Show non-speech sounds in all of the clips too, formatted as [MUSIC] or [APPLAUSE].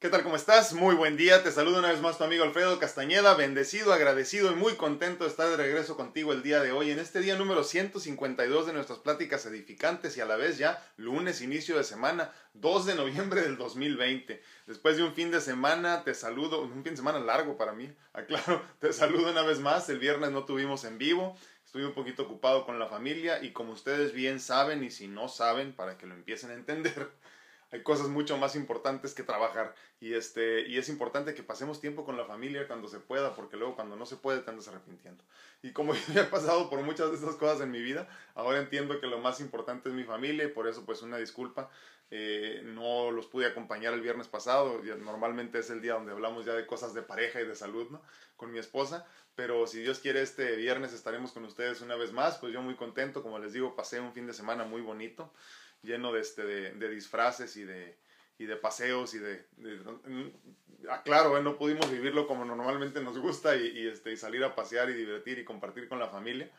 ¿Qué tal? ¿Cómo estás? Muy buen día. Te saludo una vez más tu amigo Alfredo Castañeda. Bendecido, agradecido y muy contento de estar de regreso contigo el día de hoy, en este día número 152 de nuestras pláticas edificantes y a la vez ya lunes, inicio de semana, 2 de noviembre del 2020. Después de un fin de semana, te saludo, un fin de semana largo para mí, aclaro, te saludo una vez más. El viernes no tuvimos en vivo, estuve un poquito ocupado con la familia y como ustedes bien saben y si no saben, para que lo empiecen a entender, hay cosas mucho más importantes que trabajar. Y este y es importante que pasemos tiempo con la familia cuando se pueda porque luego cuando no se puede te andas arrepintiendo. Y como [LAUGHS] yo ya he pasado por muchas de estas cosas en mi vida ahora entiendo que lo más importante es mi familia y por eso pues una disculpa eh, no los pude acompañar el viernes pasado. Normalmente es el día donde hablamos ya de cosas de pareja y de salud no con mi esposa. Pero si Dios quiere este viernes estaremos con ustedes una vez más. Pues yo muy contento como les digo pasé un fin de semana muy bonito lleno de, este, de, disfraces y de, y de paseos y de... aclaro, ah, ¿eh? no pudimos vivirlo como normalmente nos gusta y, este, y salir a pasear y divertir y compartir con la familia,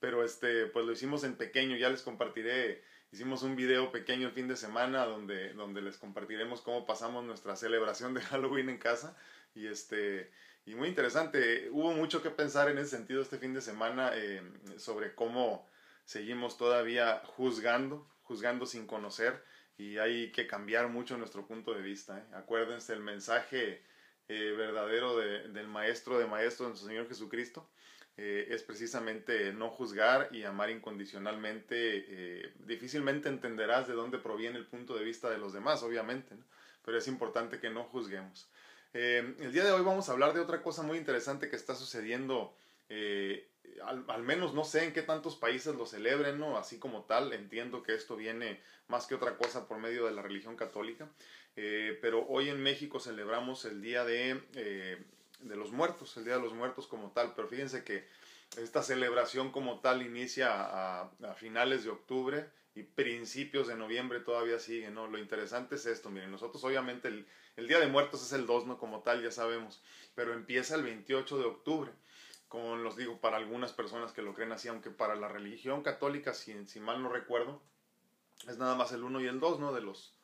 pero este, pues lo hicimos en pequeño, ya les compartiré, hicimos un video pequeño el fin de semana donde, donde les compartiremos cómo pasamos nuestra celebración de [LAUGHS] Halloween en casa y este... Y muy interesante, hubo mucho que pensar en ese sentido este fin de semana eh, sobre cómo seguimos todavía juzgando, juzgando sin conocer y hay que cambiar mucho nuestro punto de vista. ¿eh? Acuérdense el mensaje eh, verdadero del Maestro de Maestros, nuestro Señor Jesucristo. Eh, es precisamente no juzgar y amar incondicionalmente. difícilmente entenderás de dónde proviene el punto de vista de los demás, obviamente, pero es importante que no juzguemos. el día de hoy vamos a hablar de otra cosa muy interesante que está sucediendo al, menos no sé en qué tantos países lo celebren, ¿no? Así como tal, entiendo que esto viene más que otra cosa por medio de la religión católica, eh, pero hoy en México celebramos el Día de, eh, de los Muertos, el Día de los Muertos como tal, pero fíjense que esta celebración como tal inicia a, a finales de octubre y principios de noviembre todavía sigue, ¿no? Lo interesante es esto, miren, nosotros obviamente el, el Día de Muertos es el 2, ¿no? Como tal, ya sabemos, pero empieza el 28 de octubre como los digo, para algunas personas que lo creen así, aunque para la religión católica, si, mal no recuerdo, es nada más el 1 y el 2, ¿no? De los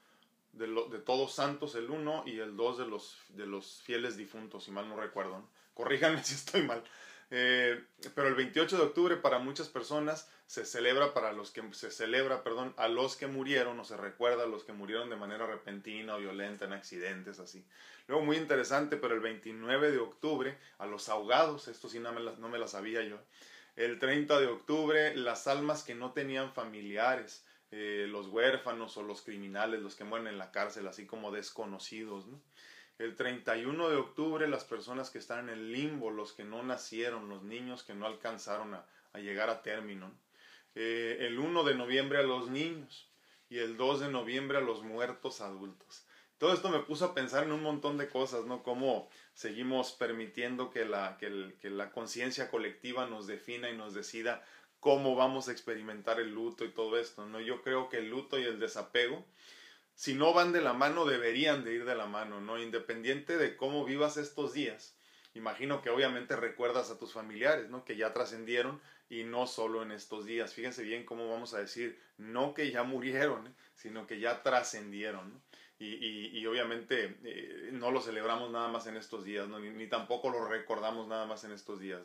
de, de todos santos el 1 y el 2 de los, de los fieles difuntos, si mal no recuerdo. ¿no? Corríjanme [LAUGHS] si estoy mal. Eh, pero el 28 de octubre para muchas personas se celebra para los que se celebra, perdón, a los que murieron o se recuerda a los que murieron de manera repentina o violenta en accidentes así. Luego muy interesante, pero el 29 de octubre a los ahogados, esto sí no me la, no me la sabía yo. El 30 de octubre las almas que no tenían familiares, eh, los huérfanos o los criminales, los que mueren en la cárcel, así como desconocidos, ¿no? El 31 de octubre las personas que están en el limbo, los que no nacieron, los niños que no alcanzaron a, llegar a término. Eh, el 1 de noviembre a los niños y el 2 de noviembre a los muertos adultos. Todo esto me puso a pensar en un montón de cosas, ¿no? Cómo seguimos permitiendo que la, que, que la conciencia colectiva nos defina y nos decida cómo vamos a experimentar el luto y todo esto, ¿no? Yo creo que el luto y el desapego si no van de la mano, deberían de ir de la mano, ¿no? Independiente de cómo vivas estos días. Imagino que obviamente recuerdas a tus familiares, ¿no? Que ya trascendieron y no solo en estos días. Fíjense bien cómo vamos a decir, no que ya murieron, ¿eh? sino que ya trascendieron. Y, y, y, obviamente eh, no lo celebramos nada más en estos días, ni, tampoco lo recordamos nada más en estos días.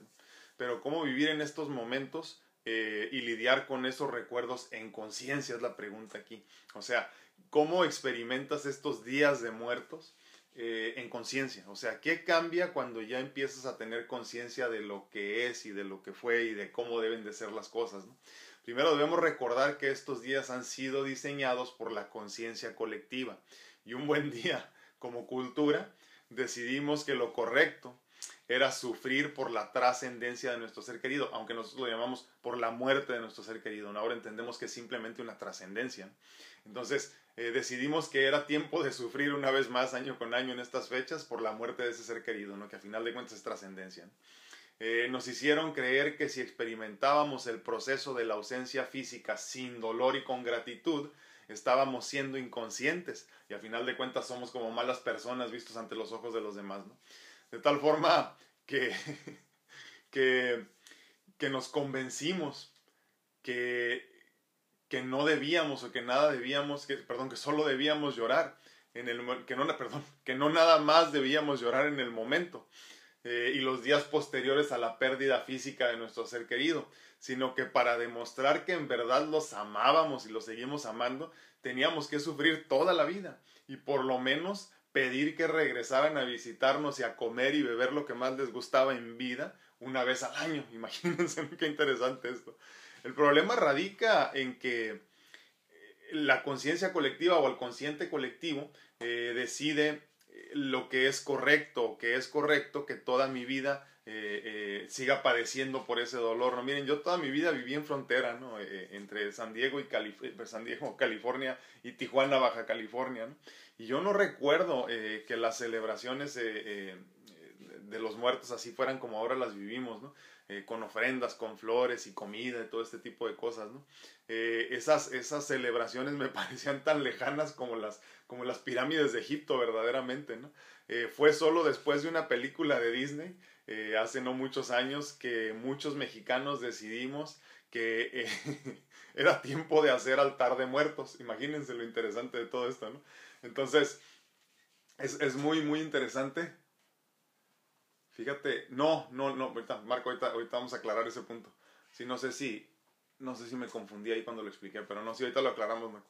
Pero cómo vivir en estos momentos eh, y lidiar con esos recuerdos en conciencia es la pregunta aquí. O sea, cómo experimentas estos días de muertos eh, en conciencia. O sea, ¿qué cambia cuando ya empiezas a tener conciencia de lo que es y de lo que fue y de cómo deben de ser las cosas? Primero debemos recordar que estos días han sido diseñados por la conciencia colectiva y un buen [LAUGHS] día como cultura decidimos que lo correcto era sufrir por la trascendencia de nuestro ser querido, aunque nosotros lo llamamos por la muerte de nuestro ser querido. Ahora entendemos que es simplemente una trascendencia. Entonces, eh, decidimos que era tiempo de sufrir una vez más año con año en estas fechas por la muerte de ese ser querido, ¿no? que a final de cuentas es trascendencia. Eh, nos hicieron creer que si experimentábamos el proceso de la ausencia física sin dolor y con gratitud, estábamos siendo inconscientes y a final de cuentas somos como malas personas vistos ante los ojos de los demás. De tal forma que, [LAUGHS] que, que nos convencimos que que no debíamos o que nada debíamos, que, perdón, que solo debíamos llorar. en el que no, [LAUGHS] perdón, que no nada más debíamos llorar en el momento eh, y los días posteriores a la pérdida física de nuestro ser querido, sino que para demostrar que en verdad los amábamos y los seguimos amando, teníamos que sufrir toda la vida y por lo menos pedir que regresaran a visitarnos y a comer y beber lo que más les gustaba en vida una vez al año. [LAUGHS] Imagínense qué interesante esto. El problema radica en que eh, la conciencia colectiva o el consciente colectivo eh, decide eh, lo que es correcto, que es correcto que toda mi vida siga padeciendo por ese dolor. ¿no? Miren, yo toda mi vida viví en frontera, ¿no? entre San Diego, y San Diego, California y Tijuana, Baja California. ¿no? Y yo no recuerdo que las celebraciones de los muertos así fueran como ahora las vivimos, ¿no? Eh, con ofrendas, con flores y comida y todo este tipo de cosas, ¿no? Eh, esas, esas celebraciones me [LAUGHS] parecían tan lejanas como las, como las pirámides de Egipto, verdaderamente, ¿no? Eh, fue solo después de una película de Disney, hace no muchos años, que muchos mexicanos decidimos que [LAUGHS] era tiempo de hacer altar de muertos. Imagínense lo interesante de todo esto, ¿no? Entonces, es, es muy, muy interesante Fíjate, no, no, no, ahorita, Marco, ahorita, ahorita vamos a aclarar ese punto. Sí, no sé si, no sé si me confundí ahí cuando lo expliqué, pero no, sí, ahorita lo aclaramos, Marco.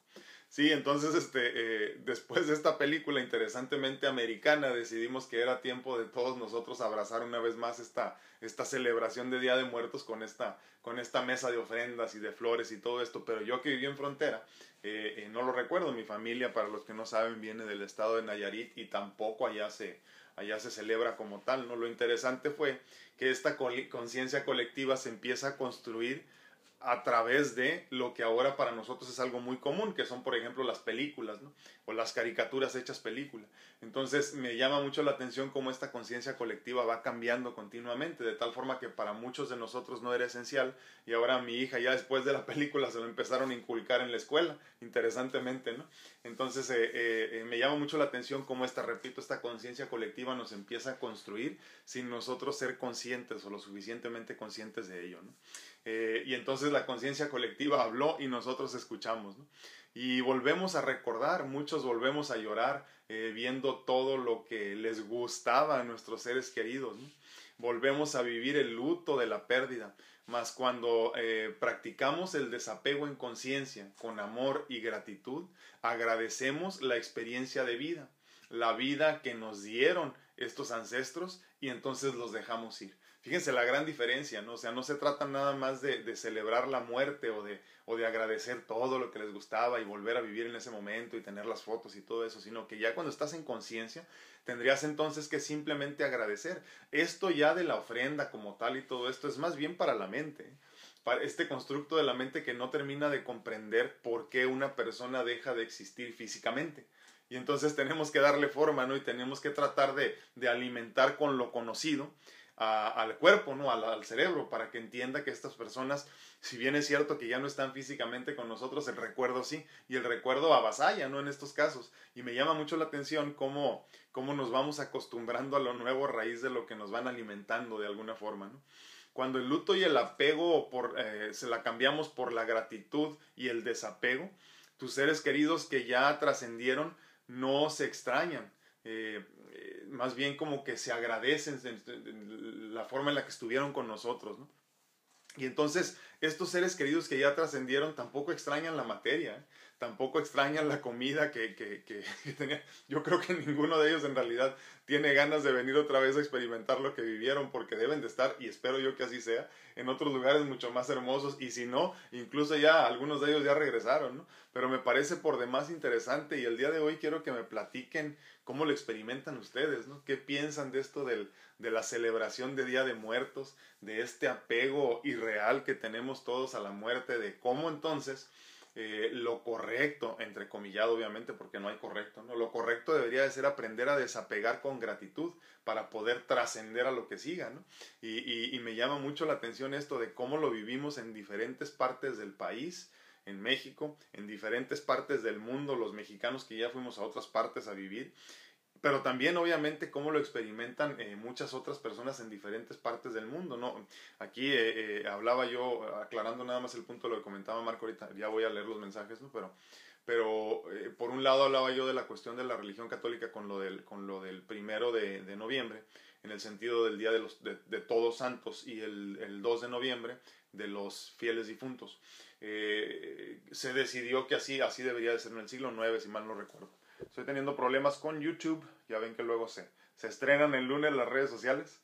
Sí, entonces, este, eh, después de esta película interesantemente americana, decidimos que era tiempo de todos nosotros abrazar una vez más esta, esta celebración de Día de Muertos con esta, con esta mesa de ofrendas y de flores y todo esto. Pero yo que viví en frontera, eh, eh, no lo recuerdo. Mi familia, para los que no saben, viene del estado de Nayarit y tampoco allá se, allá se celebra como tal, ¿no? Lo interesante fue que esta conciencia colectiva se empieza a construir a través de lo que ahora para nosotros es algo muy común, que son por ejemplo las películas, ¿no? o las caricaturas hechas película. Entonces me llama mucho la atención cómo esta conciencia colectiva va cambiando continuamente, de tal forma que para muchos de nosotros no era esencial y ahora mi hija ya después de la [LAUGHS] película se lo empezaron a inculcar en la escuela, interesantemente, ¿no? Entonces eh, eh, eh, me llama mucho la atención cómo esta, repito, esta conciencia colectiva nos empieza a construir sin nosotros ser conscientes o lo suficientemente conscientes de ello, ¿no? Eh, y entonces la conciencia colectiva habló y nosotros escuchamos. Y volvemos a recordar, muchos volvemos a llorar eh, viendo todo lo que les gustaba a nuestros seres queridos. Volvemos a vivir el luto de la pérdida. Mas cuando eh, practicamos el desapego en conciencia, con amor y gratitud, agradecemos la experiencia de vida, la vida que nos dieron estos ancestros y entonces los dejamos ir. Fíjense la gran diferencia, ¿no? O sea, no se trata nada más de, de, celebrar la muerte o de, o de agradecer todo lo que les gustaba y volver a vivir en ese momento y tener las fotos y todo eso, sino que ya cuando estás en conciencia, tendrías entonces que simplemente agradecer. Esto ya de la ofrenda como tal y todo esto es más bien para la mente. ¿eh? Este constructo de la mente que no termina de comprender por qué una persona deja de existir físicamente. Y entonces tenemos que darle forma, ¿no? Y tenemos que tratar de, de alimentar con lo conocido al cuerpo, ¿no? Al, cerebro, para que entienda que estas personas, si bien es cierto que ya no están físicamente con nosotros, el recuerdo sí, y el recuerdo avasalla, ¿no? En estos casos. Y me llama mucho la atención cómo, cómo nos vamos acostumbrando a lo nuevo a raíz de lo que nos van alimentando de alguna forma, ¿no? Cuando el luto y el apego eh, se la cambiamos por la gratitud y el desapego, tus seres queridos que ya trascendieron no se extrañan. Eh, más bien como que se agradecen la forma en la que estuvieron con nosotros, ¿no? Y entonces estos seres queridos que ya trascendieron tampoco extrañan la materia, ¿eh? tampoco extrañan la comida que, que, [LAUGHS] que, tenía. Yo creo que ninguno de ellos en realidad tiene ganas de venir otra vez a experimentar lo que vivieron porque deben de estar, y espero yo que así sea, en otros lugares mucho más hermosos y si no, incluso ya algunos de ellos ya regresaron, ¿no? Pero me parece por demás interesante y el día de hoy quiero que me platiquen cómo lo experimentan ustedes, ¿no? ¿Qué piensan de esto del, de la celebración de Día de Muertos, de este apego irreal que tenemos todos a la muerte, de cómo entonces eh, lo correcto, entre comillado obviamente porque no hay correcto, ¿no? lo correcto debería de ser aprender a desapegar con gratitud para poder trascender a lo que siga. ¿no? Y, y, me llama mucho la atención esto de cómo lo vivimos en diferentes partes del país, en México, en diferentes partes del mundo, los mexicanos que ya fuimos a otras partes a vivir pero también obviamente cómo lo experimentan eh, muchas otras personas en diferentes partes del mundo, ¿no? Aquí eh, eh, hablaba yo, aclarando nada más el punto de lo que comentaba Marco ahorita, ya voy a leer los mensajes, ¿no? Pero, pero por un lado hablaba yo de la cuestión de la religión católica con lo del, con lo del primero de, noviembre, en el sentido del Día de, los, de, de Todos Santos y el, el, 2 de noviembre de los fieles difuntos. Eh, se decidió que así, así debería de ser en el siglo IX, si mal no recuerdo. Estoy teniendo problemas con YouTube, ya ven que luego se, se estrenan el lunes las redes sociales.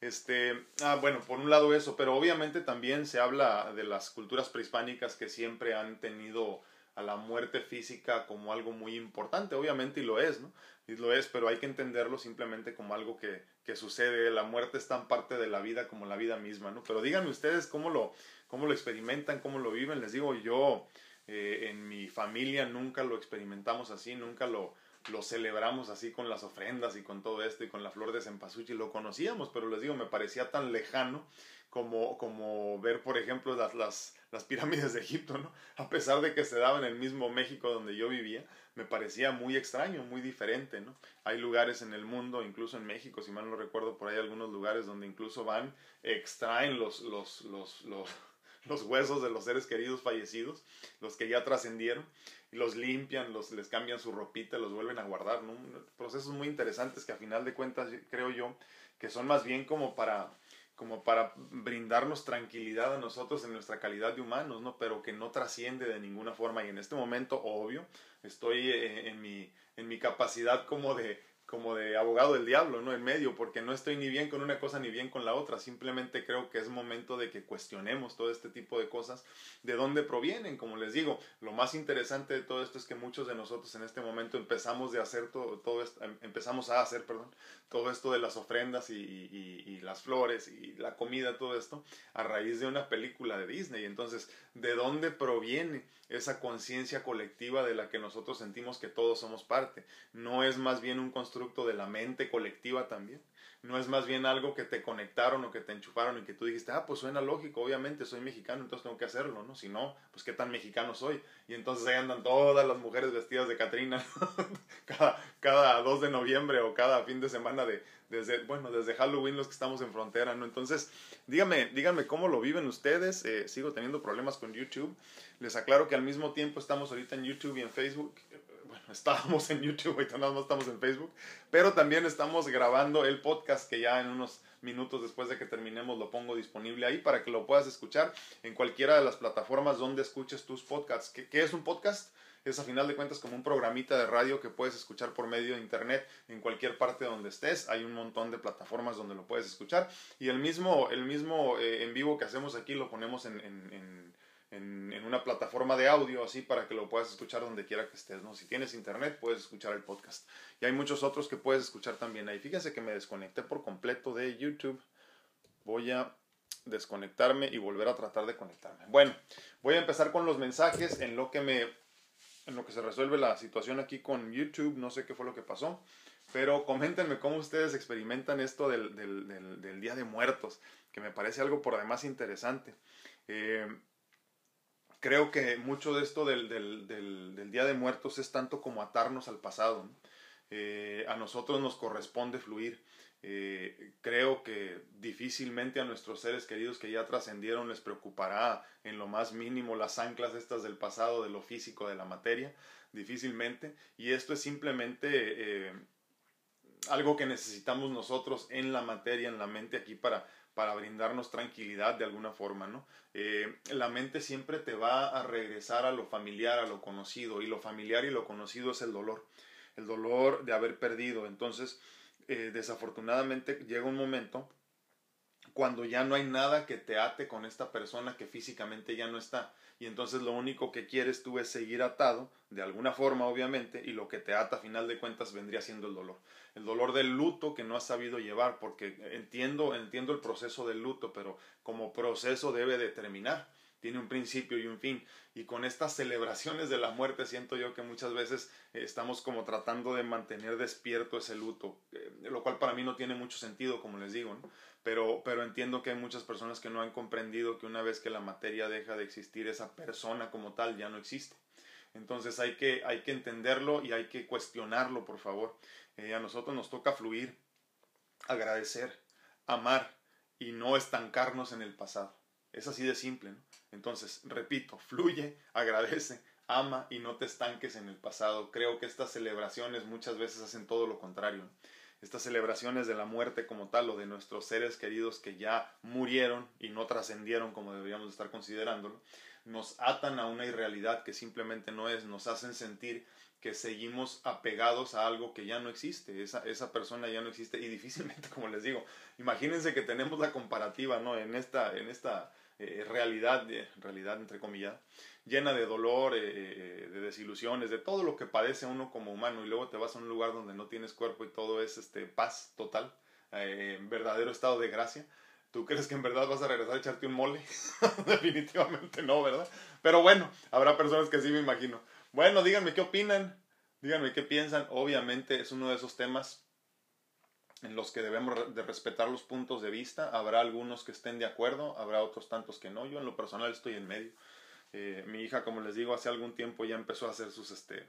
Este, ah, bueno, por un lado eso, pero obviamente también se habla de las culturas prehispánicas que siempre han tenido a la muerte física como algo muy importante, obviamente, y lo es, ¿no? Y lo es, pero hay que entenderlo simplemente como algo que, que sucede, la muerte es tan parte de la vida como la vida misma, ¿no? Pero díganme ustedes cómo lo, cómo lo experimentan, cómo lo viven, les digo, yo eh, en mi familia nunca lo experimentamos así, nunca lo, lo celebramos así con las ofrendas y con todo esto y con la flor de cempasúchil, lo conocíamos, pero les digo, me parecía tan lejano como, como ver, por ejemplo, las, las, las pirámides de Egipto, ¿no? A pesar de que se daba en el mismo México donde yo vivía, me parecía muy extraño, muy diferente, ¿no? Hay lugares en el mundo, incluso en México, si mal no recuerdo, por ahí algunos lugares donde incluso van, extraen los, los, los, los, [LAUGHS] los huesos de los seres queridos fallecidos, los que ya trascendieron, los limpian, los, les cambian su ropita, los vuelven a guardar, ¿no? Procesos muy interesantes que a final de cuentas creo yo que son más bien como para como para brindarnos tranquilidad a nosotros en nuestra calidad de humanos, ¿no? Pero que no trasciende de ninguna forma. Y en este momento, obvio, estoy eh, en mi, en mi capacidad como de, como de abogado del diablo, ¿no? En medio, porque no estoy ni bien con una cosa ni bien con la otra. Simplemente creo que es momento de que cuestionemos todo este tipo de cosas, de dónde provienen. Como les digo, lo más interesante de todo esto es que muchos de nosotros en este momento empezamos de hacer todo, todo esto, em, empezamos a hacer, perdón, todo esto de las ofrendas y, y, y, las flores y la comida, todo esto, a raíz de una película de Disney. Entonces, ¿de dónde proviene esa conciencia colectiva de la que nosotros sentimos que todos somos parte? No es más bien un constructo de la mente colectiva también. No es más bien algo que te conectaron o que te enchufaron y que tú dijiste, ah, pues suena lógico, obviamente soy mexicano, entonces tengo que hacerlo, ¿no? Si no, pues qué tan mexicano soy. Y entonces ahí andan todas las mujeres vestidas de Catrina [LAUGHS] cada, cada 2 de noviembre o cada fin de semana de, desde, bueno, desde Halloween los que estamos en frontera, ¿no? Entonces, díganme, díganme cómo lo viven ustedes. Eh, sigo teniendo problemas con YouTube. Les aclaro que al mismo tiempo estamos ahorita en YouTube y en Facebook bueno, [LAUGHS] estábamos en YouTube, ahorita nada más estamos en Facebook, pero también estamos grabando el podcast que ya en unos minutos después de que terminemos lo pongo disponible ahí para que lo puedas escuchar en cualquiera de las plataformas donde escuches tus podcasts. ¿Qué, qué es un podcast? es a final de cuentas como un programita de radio que puedes escuchar por medio de internet en cualquier parte donde estés. Hay un montón de plataformas donde lo puedes escuchar. Y el mismo, el mismo eh, en vivo que hacemos aquí lo ponemos en, en, una plataforma de audio así para que lo puedas escuchar donde quiera que estés, ¿no? Si tienes internet puedes escuchar el podcast. Y hay muchos otros que puedes escuchar también ahí. Fíjense que me desconecté por completo de YouTube. Voy a desconectarme y volver a tratar de conectarme. Bueno, voy a empezar con los mensajes en lo que me en lo que se resuelve la situación aquí con YouTube, no sé qué fue lo que pasó, pero coméntenme cómo ustedes experimentan esto del, del, del, Día de Muertos, que me parece algo por demás interesante. Eh, creo que mucho de esto del, del, del, Día de Muertos es tanto como atarnos al pasado. Eh, a nosotros nos corresponde fluir. Eh, creo que difícilmente a nuestros seres queridos que ya trascendieron les preocupará en lo más mínimo las anclas estas del pasado, de lo físico, de la materia, difícilmente. Y esto es simplemente eh, algo que necesitamos nosotros en la materia, en la mente aquí para para brindarnos tranquilidad de alguna forma, ¿no? Eh, la mente siempre te va a regresar a lo familiar, a lo conocido, y lo familiar y lo conocido es el dolor, el dolor de haber perdido. Entonces, eh, desafortunadamente llega un momento cuando ya no hay nada que te ate con esta persona que físicamente ya no está. Y entonces lo único que quieres tú es seguir atado, de alguna forma obviamente, y lo que te ata a final de cuentas vendría siendo el dolor. El dolor del luto que no has sabido llevar, porque entiendo, entiendo el proceso del luto, pero como proceso debe de terminar tiene un principio y un fin. Y con estas celebraciones de la muerte siento yo que muchas veces eh, estamos como tratando de mantener despierto ese luto, eh, lo cual para mí no tiene mucho sentido, como les digo, ¿no? pero, pero entiendo que hay muchas personas que no han comprendido que una vez que la materia deja de existir, esa persona como tal ya no existe. Entonces hay que, hay que entenderlo y hay que cuestionarlo, por favor. Eh, a nosotros nos toca fluir, agradecer, amar y no estancarnos en el pasado. Es así de simple, ¿no? Entonces, repito, fluye, agradece, ama y no te estanques en el pasado. Creo que estas celebraciones muchas veces hacen todo lo contrario. Estas celebraciones de la muerte como tal o de nuestros seres queridos que ya murieron y no trascendieron como deberíamos estar considerándolo, nos atan a una irrealidad que simplemente no es, nos hacen sentir que seguimos apegados a algo que ya no existe, esa, esa persona ya no existe y difícilmente, [LAUGHS] como les digo, imagínense que tenemos la comparativa, ¿no? En esta, en esta eh, realidad, realidad entre comillas, llena de dolor, eh, eh, de desilusiones, de todo lo que padece uno como humano y luego te vas a un lugar donde no tienes cuerpo y todo es este, paz total, verdadero estado de gracia. ¿Tú crees que en verdad vas a regresar a echarte un mole? [LAUGHS] Definitivamente no, ¿verdad? Pero bueno, habrá personas que sí me imagino. Bueno, díganme qué opinan, díganme qué piensan. Obviamente es uno de esos temas en los que debemos de respetar los puntos de vista. Habrá algunos que estén de acuerdo, habrá otros tantos que no. Yo en lo personal estoy en medio. Eh, mi hija, como les digo, hace algún tiempo ya empezó a hacer sus, este,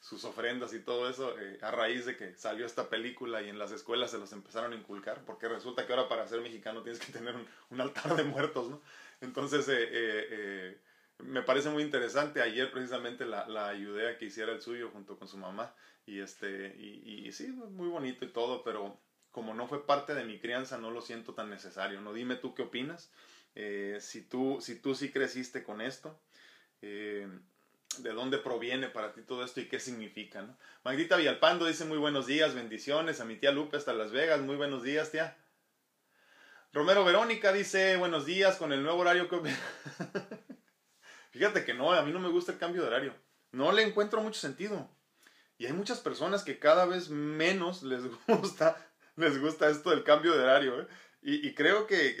sus ofrendas y todo eso eh, a raíz de que salió esta película y en las escuelas se los empezaron a inculcar, porque resulta que ahora para ser mexicano tienes que tener un, altar de muertos, ¿no? Entonces, eh, me parece muy interesante. Ayer precisamente la, la, ayudé a que hiciera el suyo junto con su mamá y, este, y, sí, muy bonito y todo, pero como no fue parte de mi crianza, no lo siento tan necesario. No dime tú qué opinas. Eh, si, tú, si tú sí creciste con esto, eh, de dónde proviene para ti todo esto y qué significa. ¿no? Magdita Villalpando dice muy buenos días, bendiciones. A mi tía Lupe hasta Las Vegas, muy buenos días, tía. Romero Verónica dice buenos días con el nuevo horario que... [LAUGHS] Fíjate que no, a mí no me gusta el cambio de horario. No le encuentro mucho sentido. Y hay muchas personas que cada vez menos les [LAUGHS] gusta les gusta esto del cambio de horario. ¿eh? Y, creo que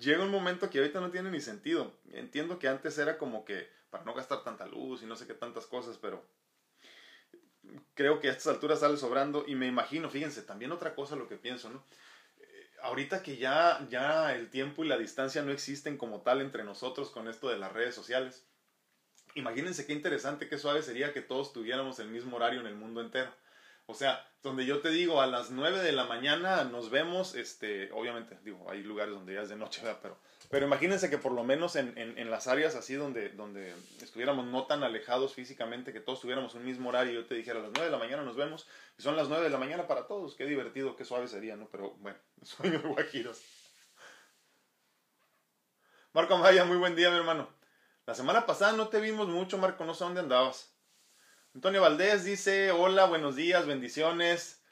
llega un momento que ahorita no tiene ni sentido. Entiendo que antes era como que para no gastar tanta luz y no sé qué tantas cosas, pero creo que a estas alturas sale sobrando y me imagino, fíjense, también otra cosa lo que pienso, ¿no? Eh, ahorita que ya, ya el tiempo y la distancia no existen como tal entre nosotros con esto de las redes sociales, imagínense qué interesante, qué suave sería que todos tuviéramos el mismo horario en el mundo entero. O sea, donde yo te digo a las 9 de la mañana nos vemos, este, obviamente, digo, hay lugares donde ya es de noche, ¿verdad? Pero, pero imagínense que por lo menos en, en, en, las áreas así donde, donde estuviéramos no tan alejados físicamente, que todos tuviéramos un mismo horario, yo te dijera a las 9 de la mañana nos vemos, y son las 9 de la mañana para todos, qué divertido, qué suave sería, ¿no? Pero bueno, [LAUGHS] muy guajiros. Marco Maya, muy buen día, mi hermano. La semana pasada no te vimos mucho, Marco, no sé dónde andabas. Antonio Valdés dice, hola, buenos días, bendiciones.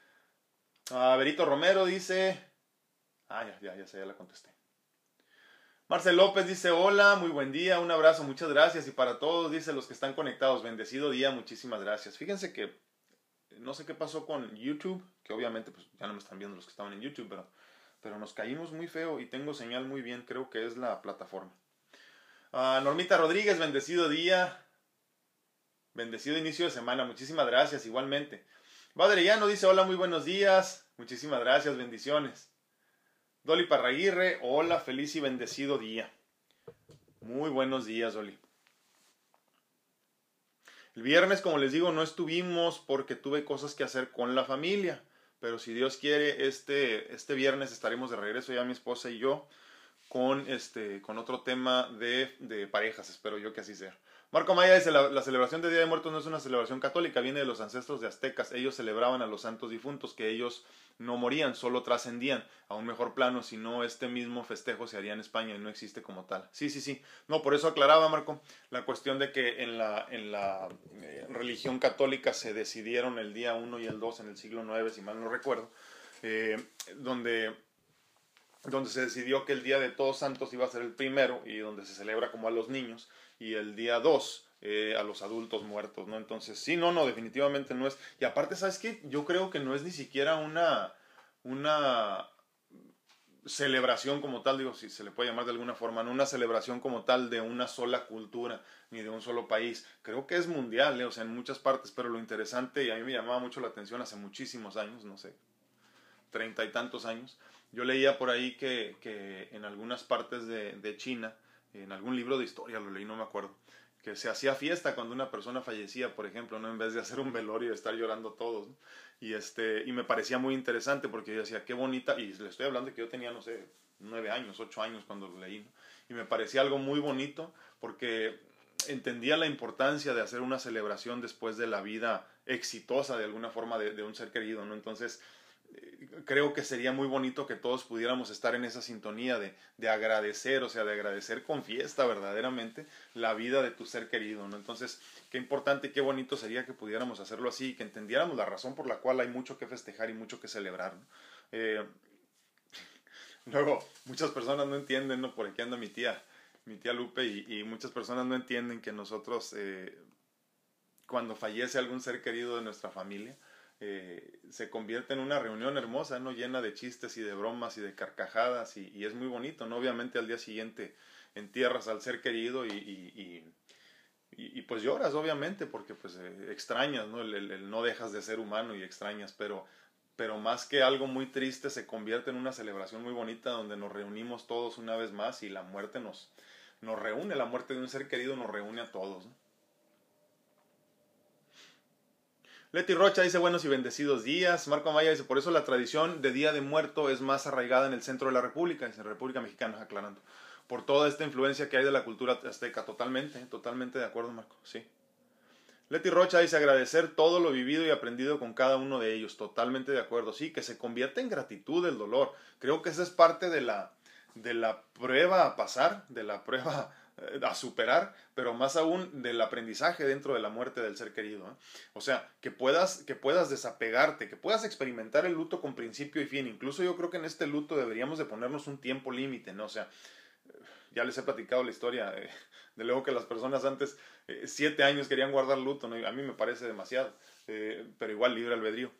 Berito Romero dice, ah, ya, ya, ya sé, ya la contesté. Marcel López dice, hola, muy buen día, un abrazo, muchas gracias. Y para todos, dice los que están conectados, bendecido día, muchísimas gracias. Fíjense que no sé qué pasó con YouTube, que obviamente pues, ya no me están viendo los que estaban en YouTube, pero, pero nos caímos muy feo y tengo señal muy bien, creo que es la plataforma. Ah, Normita Rodríguez, bendecido día. Bendecido inicio de semana. Muchísimas gracias, igualmente. Badrellano dice: Hola, muy buenos días. Muchísimas gracias, bendiciones. Dolly Parraguirre, hola, feliz y bendecido día. Muy buenos días, Dolly. El viernes, como les digo, no estuvimos porque tuve cosas que hacer con la familia. Pero si Dios quiere, este, este viernes estaremos de regreso ya mi esposa y yo con, este, con otro tema de, de parejas. Espero yo que así sea. Marco Maya dice, la, celebración de Día de Muertos no es una celebración católica, viene de los ancestros de aztecas. Ellos celebraban a los santos difuntos, que ellos no morían, solo trascendían a un mejor plano, si no este mismo festejo se haría en España y no existe como tal. Sí, sí, sí. No, por eso aclaraba, Marco, la cuestión de que en la, en la eh, religión católica se decidieron el día 1 y el 2 en el siglo IX, si mal no recuerdo, eh, donde donde se decidió que el Día de Todos Santos iba a ser el primero y donde se celebra como a los niños y el día 2 eh, a los adultos muertos, ¿no? Entonces, sí, no, no, definitivamente no es. Y aparte, ¿sabes qué? Yo creo que no es ni siquiera una, una celebración como tal, digo, si se le puede llamar de alguna forma, no una celebración como tal de una sola cultura ni de un solo país. Creo que es mundial, ¿eh? o sea, en muchas partes, pero lo interesante, y a mí me llamaba mucho la atención hace muchísimos años, no sé, treinta y tantos años, yo leía por ahí que, que en algunas partes de, de China, en algún libro de historia lo leí, no me acuerdo, que se hacía fiesta cuando una persona fallecía, por ejemplo, ¿no? En vez de hacer un velorio y estar llorando todos, Y este, y me parecía muy interesante porque yo decía, qué bonita, y le estoy hablando que yo tenía, no sé, nueve años, ocho años cuando lo leí, Y me parecía algo muy bonito porque entendía la importancia de hacer una celebración después de la vida exitosa de alguna forma de, de un ser querido, ¿no? Entonces, creo que sería muy bonito que todos pudiéramos estar en esa sintonía de, de, agradecer, o sea, de agradecer con fiesta verdaderamente la vida de tu ser querido, ¿no? Entonces, qué importante y qué bonito sería que pudiéramos hacerlo así y que entendiéramos la razón por la cual hay mucho que festejar y mucho que celebrar, eh, [LAUGHS] luego, muchas personas no entienden, ¿no? Por aquí anda mi tía, mi tía Lupe, y, y muchas personas no entienden que nosotros, eh, cuando fallece algún ser querido de nuestra familia, eh, se convierte en una reunión hermosa, ¿no? Llena de chistes y de bromas y de carcajadas y, es muy bonito, ¿no? Obviamente al día siguiente entierras al ser querido y, y, y pues lloras, obviamente, porque pues eh, extrañas, ¿no? El, el, no dejas de ser humano y extrañas, pero, pero más que algo muy triste se convierte en una celebración muy bonita donde nos reunimos todos una vez más y la muerte nos, nos reúne, la muerte de un ser querido nos reúne a todos. Leti Rocha dice buenos y bendecidos días. Marco Amaya dice, por eso la tradición de Día de Muerto es más arraigada en el centro de la República, en la República Mexicana, aclarando. Por toda esta influencia que hay de la cultura azteca, totalmente, totalmente de acuerdo, Marco, sí. Leti Rocha dice agradecer todo lo vivido y aprendido con cada uno de ellos, totalmente de acuerdo, sí, que se convierta en gratitud el dolor. Creo que esa es parte de la, de la prueba a pasar, de la prueba a superar, pero más aún del aprendizaje dentro de la muerte del ser querido. ¿eh? O sea, que puedas, que puedas desapegarte, que puedas experimentar el luto con principio y fin. Incluso yo creo que en este luto deberíamos de ponernos un tiempo límite, ¿no? O sea, ya les he platicado la historia, eh, de luego que las personas antes, eh, siete años querían guardar luto, ¿no? a mí me parece demasiado, eh, pero igual libre albedrío.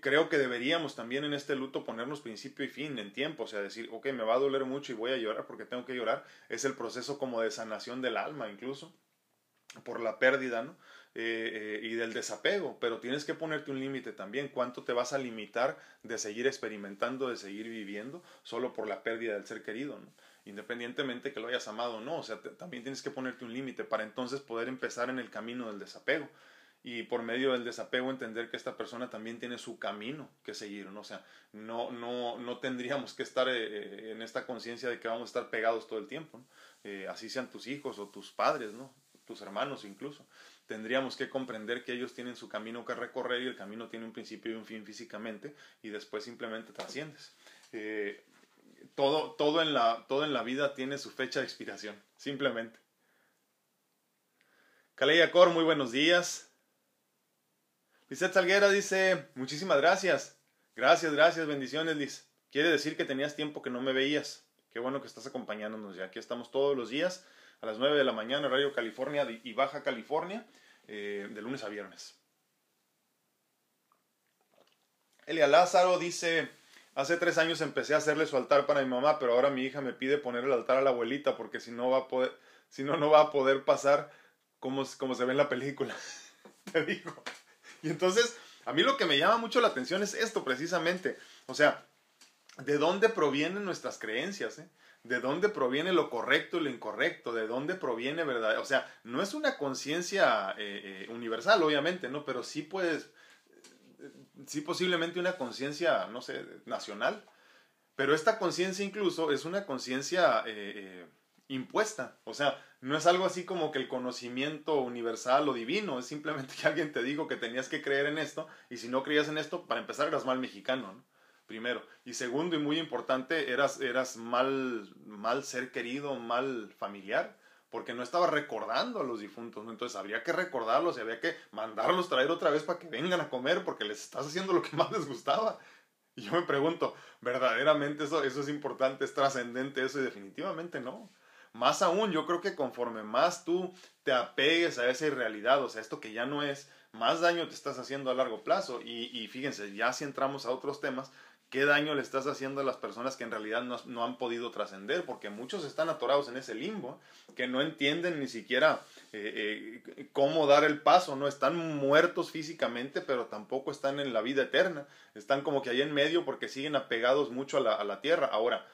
Creo que deberíamos también en este luto ponernos principio y fin en tiempo, o sea, decir, ok, me va a doler mucho y voy a llorar porque tengo que llorar, es el proceso como de sanación del alma incluso, por la pérdida, ¿no? Eh, eh, y del desapego, pero tienes que ponerte un límite también, cuánto te vas a limitar de seguir experimentando, de seguir viviendo, solo por la pérdida del ser querido, independientemente que lo hayas amado o no, o sea, también tienes que ponerte un límite para entonces poder empezar en el camino del desapego y por medio del desapego entender que esta persona también tiene su camino que seguir, ¿no? O sea, no, no, no tendríamos que estar eh, en esta conciencia de que vamos a estar pegados todo el tiempo, eh, así sean tus hijos o tus padres, ¿no? tus hermanos incluso. Tendríamos que comprender que ellos tienen su camino que recorrer y el camino tiene un principio y un fin físicamente y después simplemente trasciendes. Eh, todo, todo, en la, todo en la vida tiene su fecha de expiración, simplemente. Caleya Cor, muy buenos días. Lizeth Salguera dice, muchísimas gracias. Gracias, gracias, bendiciones, Liz. Quiere decir que tenías tiempo que no me veías. Qué bueno que estás acompañándonos ya. Aquí estamos todos los días a las 9 de la mañana, Radio California y Baja California, eh, de lunes a viernes. Elia Lázaro dice, hace tres años empecé a hacerle su altar para mi mamá, pero ahora mi hija me pide poner el altar a la abuelita porque si no va a poder, si no, no va a poder pasar como, como se ve en la película. [LAUGHS] Te digo. Y entonces, a mí lo que me llama mucho la atención es esto precisamente. O sea, ¿de dónde provienen nuestras creencias? Eh? ¿De dónde proviene lo correcto y lo incorrecto? ¿De dónde proviene verdad? O sea, no es una conciencia eh, eh, universal, obviamente, ¿no? Pero sí puedes, sí posiblemente una conciencia, no sé, nacional. Pero esta conciencia incluso es una conciencia impuesta. O sea, no es algo así como que el conocimiento universal o divino, es simplemente que alguien te dijo que tenías que creer en esto y si no creías en esto, para empezar eras mal mexicano, ¿no? Primero. Y segundo y muy importante, eras, eras mal, mal ser querido, mal familiar, porque no estabas recordando a los difuntos. Entonces habría que recordarlos y había que mandarlos traer otra vez para que vengan a comer porque les estás haciendo lo que más les gustaba. Y yo me pregunto, ¿verdaderamente eso, eso es importante, es trascendente eso? Y definitivamente no. Más aún, yo creo que conforme más tú te apegues a esa irrealidad, o sea, esto que ya no es, más daño te estás haciendo a largo plazo. Y, y fíjense, ya si entramos a otros temas, ¿qué daño le estás haciendo a las personas que en realidad no, no han podido trascender? Porque muchos están atorados en ese limbo, que no entienden ni siquiera eh, eh, cómo dar el paso, ¿no? Están muertos físicamente, pero tampoco están en la vida eterna. Están como que ahí en medio porque siguen apegados mucho a la, a la tierra. Ahora,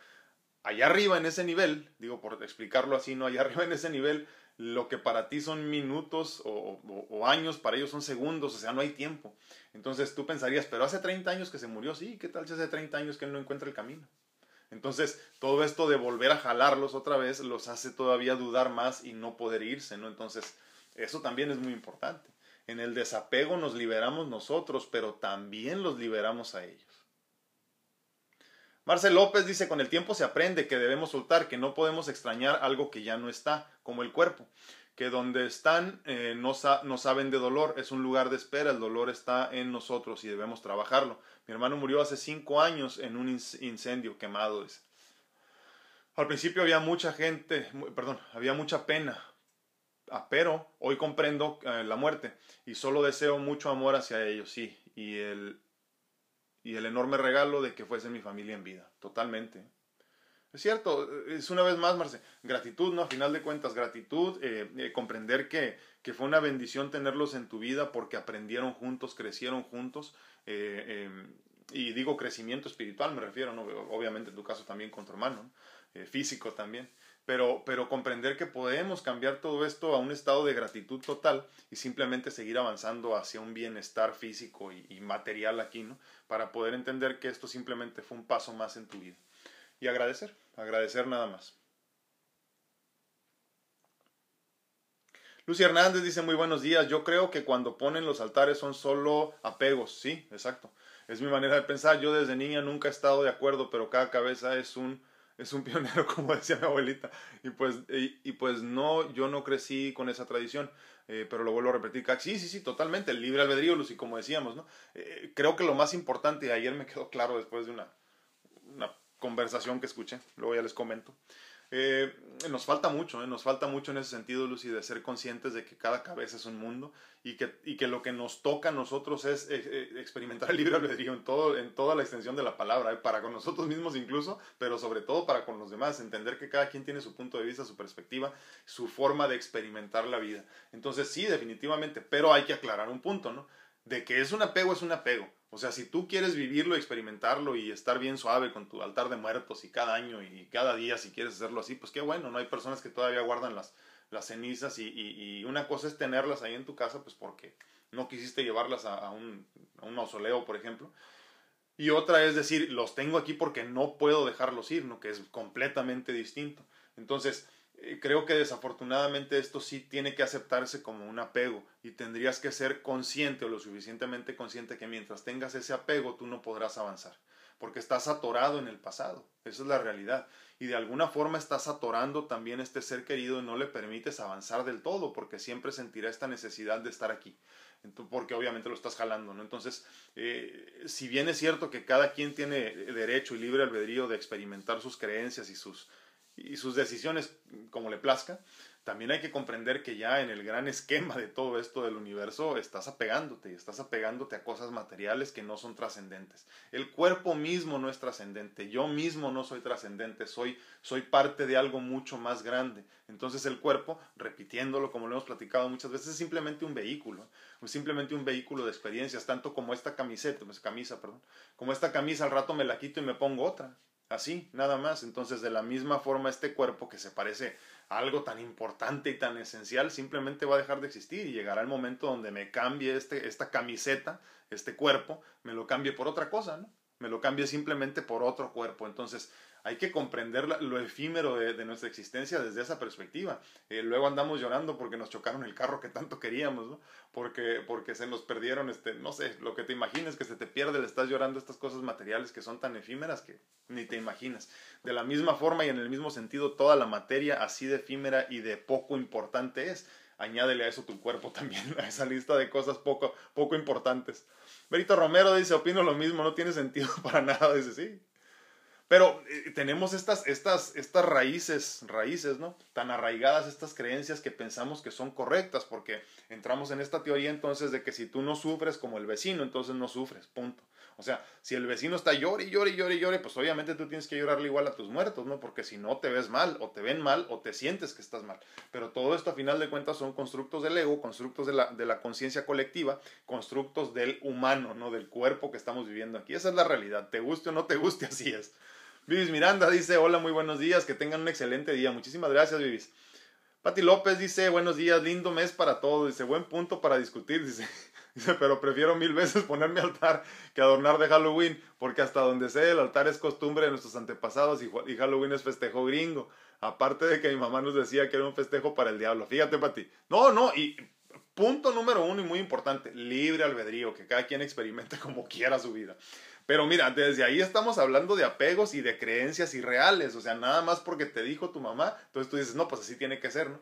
allá arriba en ese nivel, digo por explicarlo así, ¿no? Allá arriba en ese nivel, lo que para ti son minutos o, años, para ellos son segundos, o sea, no hay tiempo. Entonces tú pensarías, pero hace 30 años que se murió, sí, ¿qué tal si hace 30 años que él no encuentra el camino? Entonces, todo esto de volver a jalarlos otra vez los hace todavía dudar más y no poder irse, ¿no? Entonces, eso también es muy importante. En el desapego nos liberamos nosotros, pero también los liberamos a ellos. Marcel López dice, con el tiempo se aprende que debemos soltar, que no podemos extrañar algo que ya no está, como el cuerpo, que donde están eh, no, saben de dolor, es un lugar de espera, el dolor está en nosotros y debemos trabajarlo. Mi hermano murió hace cinco años en un incendio quemado. Al principio había mucha gente, perdón, había mucha pena, ah, pero hoy comprendo eh, la muerte y solo deseo mucho amor hacia ellos, sí, y el, y el enorme regalo de que fuese mi familia en vida, totalmente. Es cierto, es una vez más, Marce, gratitud, ¿no? A final de cuentas, gratitud, eh, eh, comprender que, que, fue una bendición tenerlos en tu vida porque aprendieron juntos, crecieron juntos, eh, y digo crecimiento espiritual, me refiero, ¿no? Obviamente en tu caso también con tu hermano, físico también, pero, pero comprender que podemos cambiar todo esto a un estado de gratitud total y simplemente seguir avanzando hacia un bienestar físico y, y material aquí, ¿no? Para poder entender que esto simplemente fue un paso más en tu vida y agradecer, agradecer nada más. Lucy Hernández dice muy buenos días. Yo creo que cuando ponen los altares son solo apegos. Sí, exacto. Es mi manera de pensar. Yo desde niña nunca he estado de acuerdo, pero cada cabeza es un, es un pionero, [LAUGHS] como decía mi abuelita. Y pues, y, pues no, yo no crecí con esa tradición. Eh, pero lo vuelvo a repetir. Sí, sí, sí, totalmente. El libre albedrío, Lucy, como decíamos, ¿no? Eh, creo que lo más importante, y ayer me quedó claro después de una, una conversación que escuché, luego ya les comento. Eh, nos falta mucho, eh, nos falta mucho en ese sentido, Lucy, de ser conscientes de que cada cabeza es un mundo y que, y que lo que nos toca a nosotros es eh, experimentar el libre albedrío en, todo, en toda la extensión de la palabra, para con nosotros mismos incluso, pero sobre todo para con los demás, entender que cada quien tiene su punto de vista, su perspectiva, su forma de experimentar la vida. Entonces sí, definitivamente, pero hay que aclarar un punto, ¿no? De que es un apego, es un apego o sea, si tú quieres vivirlo, experimentarlo y estar bien suave con tu altar de muertos y cada año y cada día si quieres hacerlo así, pues qué bueno, no hay personas que todavía guardan las, las cenizas y, una cosa es tenerlas ahí en tu casa, pues porque no quisiste llevarlas a, un, a un mausoleo, por ejemplo. Y otra es decir, los tengo aquí porque no puedo dejarlos ir, ¿no? Que es completamente distinto. Entonces, creo que desafortunadamente esto sí tiene que aceptarse como un apego y tendrías que ser consciente o lo suficientemente consciente que mientras tengas ese apego tú no podrás avanzar porque estás atorado en el pasado, esa es la realidad y de alguna forma estás atorando también este ser querido y no le permites avanzar del todo porque siempre sentirá esta necesidad de estar aquí porque obviamente lo estás jalando, ¿no? Entonces, eh, si bien es cierto que cada quien tiene derecho y libre albedrío de experimentar sus creencias y sus, y sus decisiones como le plazca, también hay que comprender que ya en el gran esquema de todo esto del universo estás apegándote y estás apegándote a cosas materiales que no son trascendentes. El cuerpo mismo no es trascendente, yo mismo no soy trascendente, soy, soy parte de algo mucho más grande. Entonces el cuerpo, repitiéndolo como lo hemos platicado muchas veces, es simplemente un vehículo, es simplemente un vehículo de experiencias, tanto como esta camiseta, pues, camisa, perdón, como esta camisa al rato me la quito y me pongo otra. Así, nada más. Entonces, de la misma forma, este cuerpo que se parece a algo tan importante y tan esencial, simplemente va a dejar de existir y llegará el momento donde me cambie este, esta camiseta, este cuerpo, me lo cambie por otra cosa, ¿no? Me lo cambie simplemente por otro cuerpo. Entonces, hay que comprender lo efímero de, nuestra existencia desde esa perspectiva. Eh, luego andamos llorando porque nos chocaron el carro que tanto queríamos, ¿no? Porque, porque se nos perdieron, este, no sé, lo que te imagines que se te pierde, le estás llorando estas cosas materiales que son tan efímeras que ni te imaginas. De la misma forma y en el mismo sentido, toda la materia así de efímera y de poco importante es. Añádele a eso tu cuerpo [LAUGHS] también, a esa lista de cosas poco, poco importantes. Berito Romero dice, opino lo mismo, no tiene sentido [LAUGHS] para nada. Dice, sí, pero eh, tenemos estas, estas, estas raíces, raíces, ¿no? Tan arraigadas estas creencias que pensamos que son correctas, porque entramos en esta teoría entonces de que si tú no sufres como el vecino, entonces no sufres, punto. O sea, si el vecino está llore llore llore llore, pues obviamente tú tienes que llorarle igual a tus muertos, ¿no? Porque si no te ves mal, o te ven mal, o te sientes que estás mal. Pero todo esto a final de cuentas son constructos del ego, constructos de la, de la conciencia colectiva, constructos del humano, ¿no? Del cuerpo que estamos viviendo aquí. Esa es la realidad. Te guste o no te guste, [LAUGHS] así es. Vivis Miranda dice, hola, muy buenos días, que tengan un excelente día. Muchísimas gracias, Vivis. Pati López dice, buenos días, lindo mes para todos. Dice, buen punto para discutir. [LAUGHS] Dice, Dice, pero prefiero mil veces poner mi altar que adornar de Halloween, porque hasta donde sé, el altar es costumbre de nuestros antepasados y, Halloween es festejo gringo. Aparte de que mi mamá nos decía que era un festejo para el diablo. Fíjate, Pati. No, no, y punto número uno y muy importante, libre albedrío, que cada quien experimente [LAUGHS] como quiera su vida. Pero mira, desde ahí estamos hablando de apegos y de creencias irreales, o sea, nada más porque te dijo tu mamá, entonces tú dices, no, pues así tiene que ser, ¿no?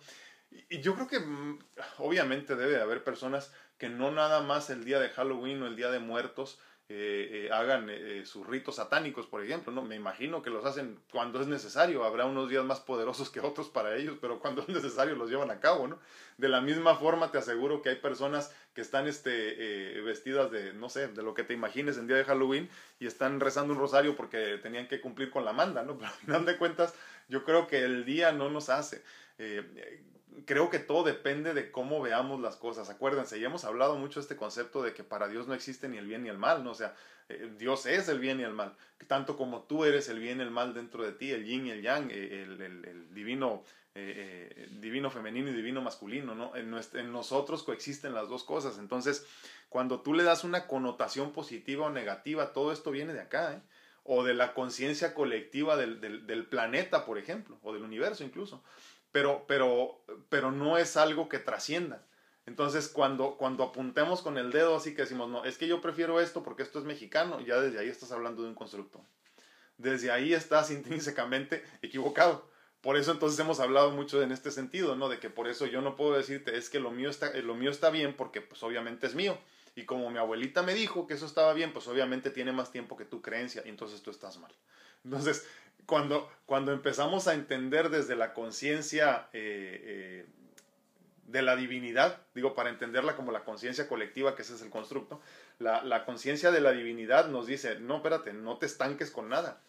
Y yo creo que mm, obviamente debe de haber personas que no nada más el día de Halloween o el día de muertos eh, eh, hagan eh, sus ritos satánicos, por ejemplo, ¿no? Me imagino que los hacen cuando es necesario, habrá unos días más poderosos que otros para ellos, pero cuando es necesario los llevan a cabo, ¿no? De la misma forma te aseguro que hay personas que están este, vestidas de, no sé, de lo que te imagines en día de Halloween y están rezando un rosario porque tenían que cumplir con la manda, ¿no? [LAUGHS] Pero al final de cuentas, yo creo que el día no nos hace creo que todo depende de cómo veamos las cosas. Acuérdense, ya hemos hablado mucho de este concepto de que para Dios no existe ni el bien ni el mal, ¿no? O sea, eh, Dios es el bien y el mal, tanto como tú eres el bien y el mal dentro de ti, el yin y el yang, eh, el, divino, eh, divino femenino y divino masculino, ¿no? En, en, nosotros coexisten las dos cosas. Entonces, cuando tú le das una connotación positiva o negativa, todo esto viene de acá. O de la conciencia colectiva del, del planeta, por ejemplo, o del universo incluso pero, pero, pero no es algo que trascienda. Entonces, cuando, cuando apuntemos con el dedo así que decimos, no, es que yo prefiero esto porque esto es mexicano, ya desde ahí estás hablando de un constructo. Desde ahí estás [LAUGHS] intrínsecamente equivocado. Por eso entonces hemos hablado mucho en este sentido, ¿no? De que por eso yo no puedo decirte, es que lo mío está, lo mío está bien porque pues obviamente es mío. Y como mi abuelita me dijo que eso estaba bien, pues obviamente tiene más tiempo que tu creencia y entonces tú estás mal. Entonces, cuando, cuando empezamos a entender desde la conciencia eh, eh, de la divinidad, digo, para entenderla como la conciencia colectiva, que ese es el constructo, la, la conciencia de la divinidad nos dice, no, espérate, no te estanques con nada,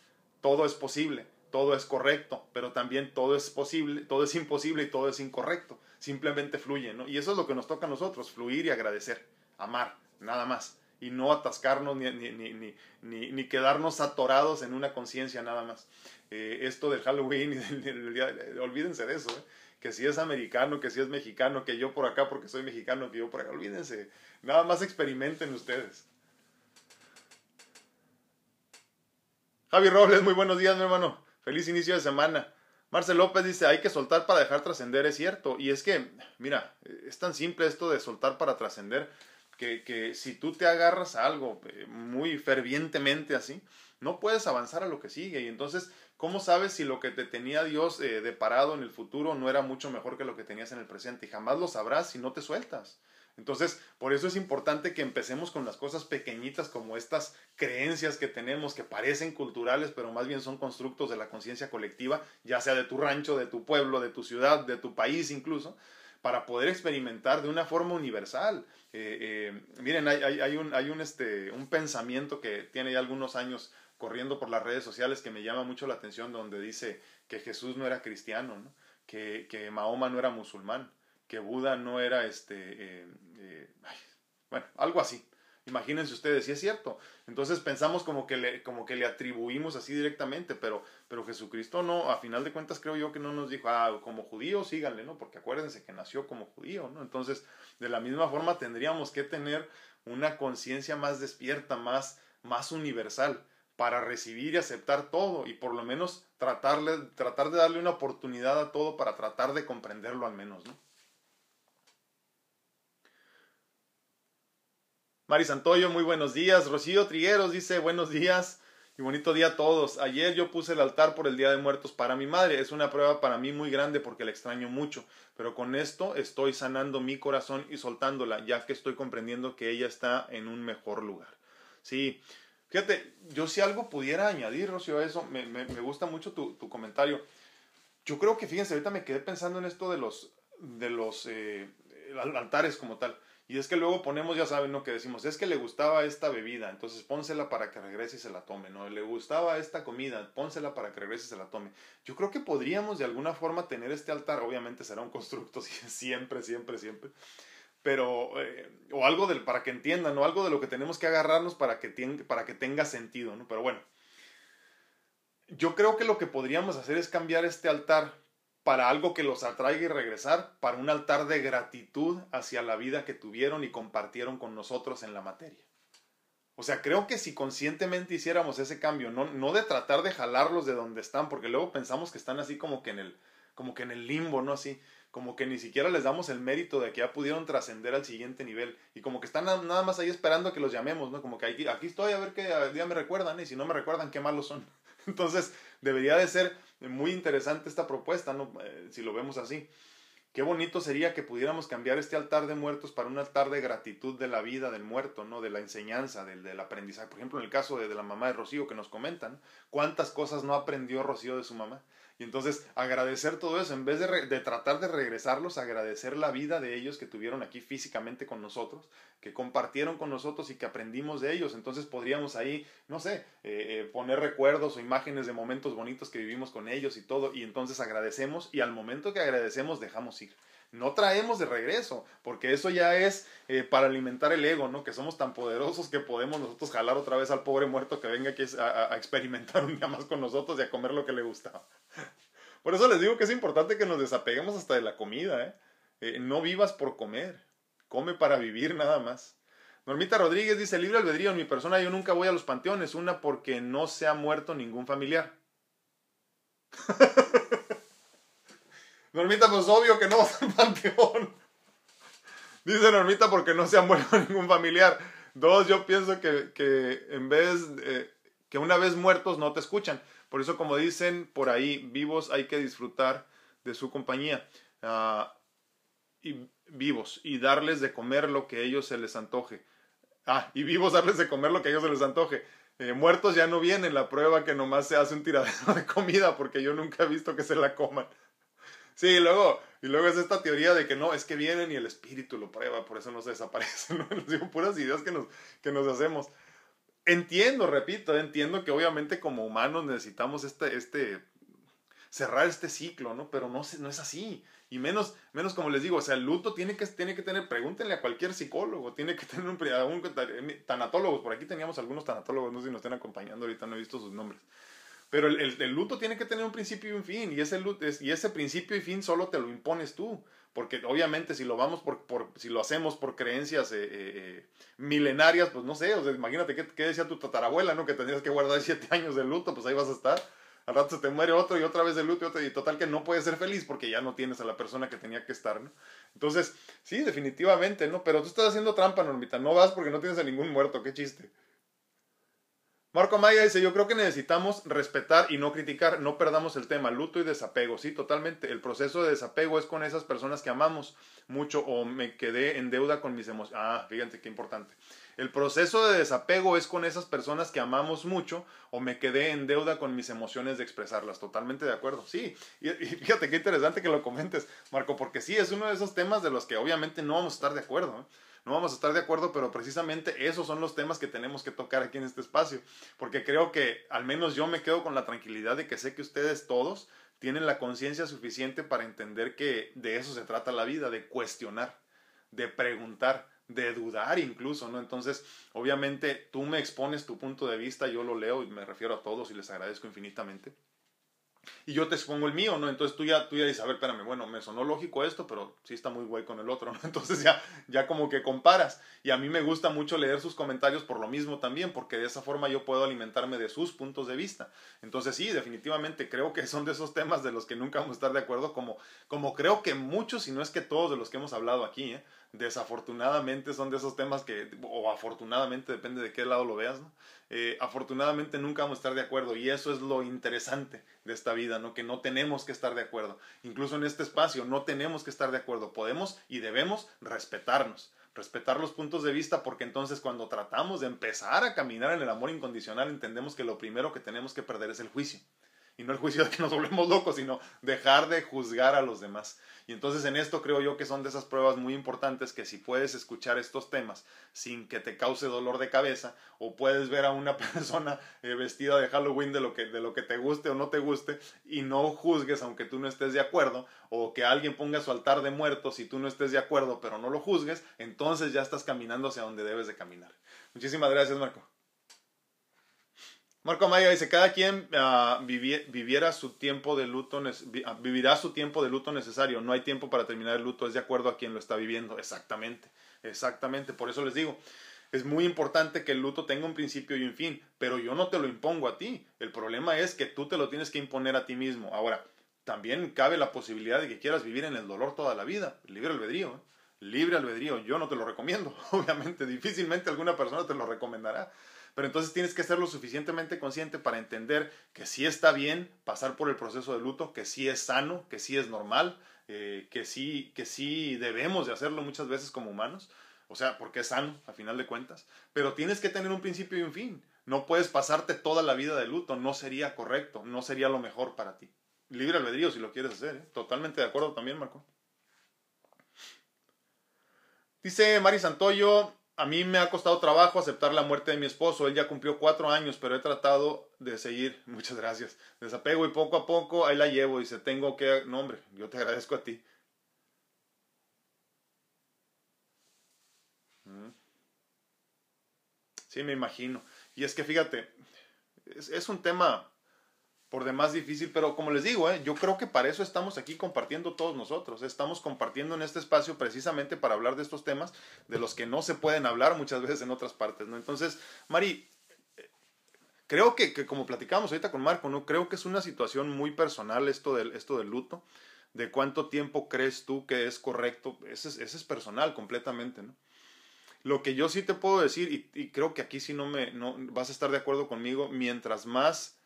todo es posible, todo es correcto, pero también todo es posible, todo es imposible y todo es incorrecto, simplemente fluye, ¿no? Y eso es lo que nos toca a nosotros, fluir y agradecer, amar, nada más y no atascarnos ni, ni, ni, ni, quedarnos atorados en una conciencia nada más. Eh, esto del Halloween [LAUGHS] y día, olvídense de eso, ¿eh? que si es americano, que si es mexicano, que yo por acá porque soy mexicano, que yo por acá, olvídense, nada más experimenten ustedes. Javi Robles, muy buenos días, mi hermano. Feliz inicio de semana. Marcel López dice, hay que soltar para dejar trascender, es cierto. Y es que, mira, es tan simple esto de soltar para trascender que, que si tú te agarras a algo eh, muy fervientemente así, no puedes avanzar a lo que sigue. Y entonces, ¿cómo sabes si lo que te tenía Dios eh, deparado en el futuro no era mucho mejor que lo que tenías en el presente? Y jamás lo sabrás si no te sueltas. Entonces, por eso es importante que empecemos con las cosas pequeñitas como estas creencias que tenemos que parecen culturales, pero más bien son constructos de la conciencia colectiva, ya sea de tu rancho, de tu pueblo, de tu ciudad, de tu país incluso, para poder experimentar de una forma universal. Eh, eh, miren, hay, hay, un, hay un, este, un pensamiento que tiene ya algunos años corriendo por las redes sociales que me llama mucho la atención, donde dice que Jesús no era cristiano, Que, que, Mahoma no era musulmán, que Buda no era este, eh, bueno, algo así. Imagínense ustedes, si es cierto. Entonces pensamos como que le, como que le atribuimos así directamente, pero, pero Jesucristo no, a final de cuentas creo yo que no nos dijo, ah, como judío síganle, ¿no? Porque acuérdense que nació como judío, ¿no? Entonces, de la misma forma tendríamos que tener una conciencia más despierta, más, más universal, para recibir y aceptar todo y por lo menos tratarle, tratar de darle una oportunidad a todo para tratar de comprenderlo al menos, ¿no? Mari Santoyo, muy buenos días. Rocío Trigueros dice buenos días y bonito día a todos. Ayer yo puse el altar por el Día de Muertos para mi madre. Es una prueba para mí muy grande porque la extraño mucho. Pero con esto estoy sanando mi corazón y soltándola, ya que estoy comprendiendo que ella está en un mejor lugar. Sí, fíjate, yo si algo pudiera añadir, Rocío, a eso, me, gusta mucho tu, tu, comentario. Yo creo que, fíjense, ahorita me quedé pensando en esto de los, de los eh, altares como tal. Y es que luego ponemos, ya saben, ¿no? Que decimos, es que le gustaba esta bebida, entonces pónsela para que regrese y se la tome, ¿no? Le gustaba esta comida, pónsela para que regrese y se la tome. Yo creo que podríamos de alguna forma tener este altar, obviamente será un constructo [LAUGHS] siempre, siempre, siempre, pero, eh, o algo del, para que entiendan, ¿no? Algo de lo que tenemos que agarrarnos para que, para que tenga sentido, ¿no? Pero bueno, yo creo que lo que podríamos hacer es cambiar este altar para algo que los atraiga y regresar, para un altar de gratitud hacia la vida que tuvieron y compartieron con nosotros en la materia. O sea, creo que si conscientemente hiciéramos ese cambio, no, de tratar de jalarlos de donde están, porque luego pensamos que están así como que en el, como que en el limbo, ¿no? Así, como que ni siquiera les damos el mérito de que ya pudieron trascender al siguiente nivel y como que están nada más ahí esperando a que los llamemos, ¿no? Como que aquí, aquí estoy a ver qué día me recuerdan y si no me recuerdan qué malos son. [LAUGHS] Entonces, debería de ser muy interesante esta propuesta, ¿no? Eh, si lo vemos así. Qué bonito sería que pudiéramos cambiar este altar de muertos para un altar de gratitud de la vida del muerto, ¿no? De la enseñanza, del, del aprendizaje. Por ejemplo, en el caso de, de, la mamá de Rocío que nos comentan, ¿cuántas cosas no aprendió Rocío de su mamá? Y entonces agradecer todo eso, en vez de, de, tratar de regresarlos, agradecer la vida de ellos que tuvieron aquí físicamente con nosotros, que compartieron con nosotros y que aprendimos de ellos. Entonces podríamos ahí, no sé, eh, eh, poner recuerdos o imágenes de momentos bonitos que vivimos con ellos y todo. Y entonces agradecemos y al momento que agradecemos dejamos ir no traemos de regreso, porque eso ya es eh, para alimentar el ego, ¿no? Que somos tan poderosos que podemos nosotros jalar otra vez al pobre muerto que venga aquí a, experimentar un día más con nosotros y a comer lo que le gustaba. [LAUGHS] Por eso les digo que es importante que nos desapeguemos hasta de la comida, ¿eh? ¿eh? no vivas por comer, come para vivir nada más. Normita Rodríguez dice, libre albedrío, en mi persona yo nunca voy a los panteones, una porque no se ha muerto ningún familiar. [LAUGHS] Normita, pues obvio que no [LAUGHS] panteón. Dice Normita porque no se ha muerto [LAUGHS] ningún familiar. Dos, yo pienso que, que en vez, de, que una vez muertos no te escuchan. Por eso, como dicen por ahí, vivos hay que disfrutar de su compañía. Uh, y vivos y darles de comer lo que ellos se les antoje. Ah, y vivos darles de comer lo que ellos se les antoje. Eh, muertos ya no vienen, la prueba que nomás se hace un tiradero [LAUGHS] de comida porque yo nunca he visto que se la coman. Sí, luego, y luego es esta teoría de que no, es que vienen y el espíritu lo prueba, por eso no se desaparecen. [LAUGHS] ¿no? Les digo puras ideas que nos, que nos hacemos. Entiendo, repito, entiendo que obviamente como humanos necesitamos este, este, cerrar este ciclo, ¿no? Pero no, no es así. Y menos, menos como les digo, o sea, el luto tiene que, tiene que tener, pregúntenle a cualquier psicólogo, tiene que tener un, un tanatólogos, por aquí teníamos algunos tanatólogos, no sé si nos están acompañando, ahorita no he visto sus nombres. Pero el, el, luto tiene que tener un principio y un fin, y ese, luto, y ese principio y fin solo te lo impones tú, porque obviamente si lo vamos por, por si lo hacemos por creencias eh, eh, milenarias, pues no sé, o sea, imagínate qué, qué decía tu tatarabuela, ¿no? Que tendrías que guardar [LAUGHS] siete años de luto, pues ahí vas a estar. Al rato se te muere otro y otra vez de luto y, otro, y total que no puedes ser feliz porque ya no tienes a la persona que tenía que estar, ¿no? Entonces, sí, definitivamente, ¿no? Pero tú estás haciendo trampa, Normita, no vas porque no tienes a ningún muerto, qué chiste. Marco Maya dice, yo creo que necesitamos respetar y no criticar, no perdamos el tema, luto y desapego, sí, totalmente. El proceso de desapego es con esas personas que amamos mucho o me quedé en deuda con mis emociones. Ah, fíjate qué importante. El proceso de desapego es con esas personas que amamos mucho o me quedé en deuda con mis emociones de expresarlas. Totalmente de acuerdo. Sí, y, fíjate qué interesante que lo comentes, Marco, porque sí, es uno de esos temas de los que obviamente no vamos a estar de acuerdo. No vamos a estar de acuerdo, pero precisamente esos son los temas que tenemos que tocar aquí en este espacio, porque creo que al menos yo me quedo con la tranquilidad de que sé que ustedes todos tienen la conciencia suficiente para entender que de eso se trata la vida, de cuestionar, de preguntar, de dudar incluso, ¿no? Entonces, obviamente tú me expones tu punto de vista, yo lo leo y me refiero a todos y les agradezco infinitamente y yo te expongo el mío, ¿no? Entonces tú ya, tú ya dices, a ver, espérame, bueno, me sonó lógico esto, pero sí está muy guay con el otro, ¿no? [LAUGHS] Entonces ya, ya como que comparas. Y a mí me gusta mucho leer sus comentarios por lo mismo también, porque de esa forma yo puedo alimentarme de sus puntos de vista. Entonces sí, definitivamente creo que son de esos temas de los que nunca vamos a estar de acuerdo, como, como creo que muchos, si no es que todos de los que hemos hablado aquí, ¿eh? Desafortunadamente son de esos temas que, o afortunadamente, depende de qué lado lo veas, ¿no? Eh, afortunadamente nunca vamos a estar de acuerdo y eso es lo interesante de esta vida, ¿no? Que no tenemos que estar de acuerdo. Incluso en este espacio no tenemos que estar de acuerdo. Podemos y debemos respetarnos, respetar los puntos de vista porque entonces cuando tratamos de empezar a caminar en el amor incondicional entendemos que lo primero que tenemos que perder es el juicio y no el juicio de que nos volvemos locos, sino dejar de juzgar a los demás. Y entonces en esto creo yo que son de esas pruebas muy importantes que si puedes escuchar estos temas sin que te cause dolor de cabeza o puedes ver a una [LAUGHS] persona eh, vestida de Halloween de lo, que, de lo que te guste o no te guste y no juzgues aunque tú no estés de acuerdo o que alguien ponga su altar de muertos y tú no estés de acuerdo pero no lo juzgues, entonces ya estás caminando hacia donde debes de caminar. Muchísimas gracias Marco. Marco Amaya dice, cada quien ah, viviera su tiempo de luto, ah, vivirá su tiempo de luto necesario. No hay tiempo para terminar el luto, es de acuerdo a quien lo está viviendo. Exactamente, exactamente. Por eso les digo, es muy importante que el luto tenga un principio y un fin, pero yo no te lo impongo a ti. El problema es que tú te lo tienes que imponer a ti mismo. Ahora, también cabe la posibilidad de que quieras vivir en el dolor toda la vida. Libre albedrío. ¿eh? Libre albedrío. Yo no te lo recomiendo. [LAUGHS] Obviamente, difícilmente alguna persona te lo recomendará. Pero entonces tienes que ser lo suficientemente consciente para entender que sí está bien pasar por el proceso de luto, que sí es sano, que sí es normal, eh, que, sí, que sí debemos de hacerlo muchas veces como humanos. O sea, porque es sano, a final de cuentas. Pero tienes que tener un principio y un fin. No puedes pasarte toda la vida de luto. No sería correcto. No sería lo mejor para ti. Libre albedrío si lo quieres hacer. ¿eh? Totalmente de acuerdo también, Marco. Dice Mari Santoyo, a mí me ha costado trabajo aceptar la muerte de mi esposo. Él ya cumplió cuatro años, pero he tratado de seguir. [LAUGHS] Muchas gracias. Desapego y poco a poco ahí la llevo. Dice, tengo que... No, hombre, yo te agradezco a ti. Mm. Sí, me imagino. Y es que fíjate, es un tema por demás difícil, pero como les digo, ¿eh? yo creo que para eso estamos aquí compartiendo todos nosotros. Estamos compartiendo en este espacio precisamente para hablar de estos temas de los que no se pueden hablar muchas veces en otras partes, ¿no? Entonces, Mari, creo que, como platicamos ahorita con Marco, ¿no? Creo que es una situación muy personal esto del, esto del luto. De cuánto tiempo crees tú que es correcto, ese es, es personal completamente, ¿no? Lo que yo sí te puedo decir, y, y creo que aquí sí no me no, vas a estar de acuerdo conmigo, mientras más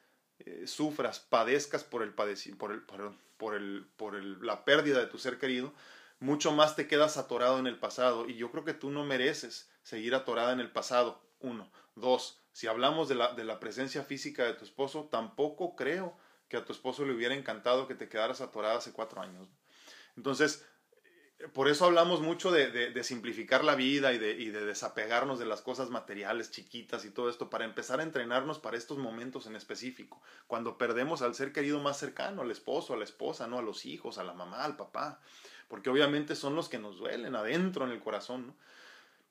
eh, sufras, padezcas por, el por, el, por, el, por el, la pérdida de tu ser querido, mucho más te quedas atorado en el pasado. Y yo creo que tú no mereces seguir atorada en el pasado. Uno. Dos. Si hablamos de la, de la presencia física de tu esposo, tampoco creo que a tu esposo le hubiera encantado que te quedaras atorada hace cuatro años. Entonces, por eso hablamos mucho de, simplificar la vida y de, y de, desapegarnos de las cosas materiales chiquitas y todo esto para empezar a entrenarnos para estos momentos en específico, cuando perdemos al ser querido más cercano, al esposo, a la esposa, no a los hijos, a la mamá, al papá, porque obviamente son los que nos duelen adentro en el corazón. ¿no?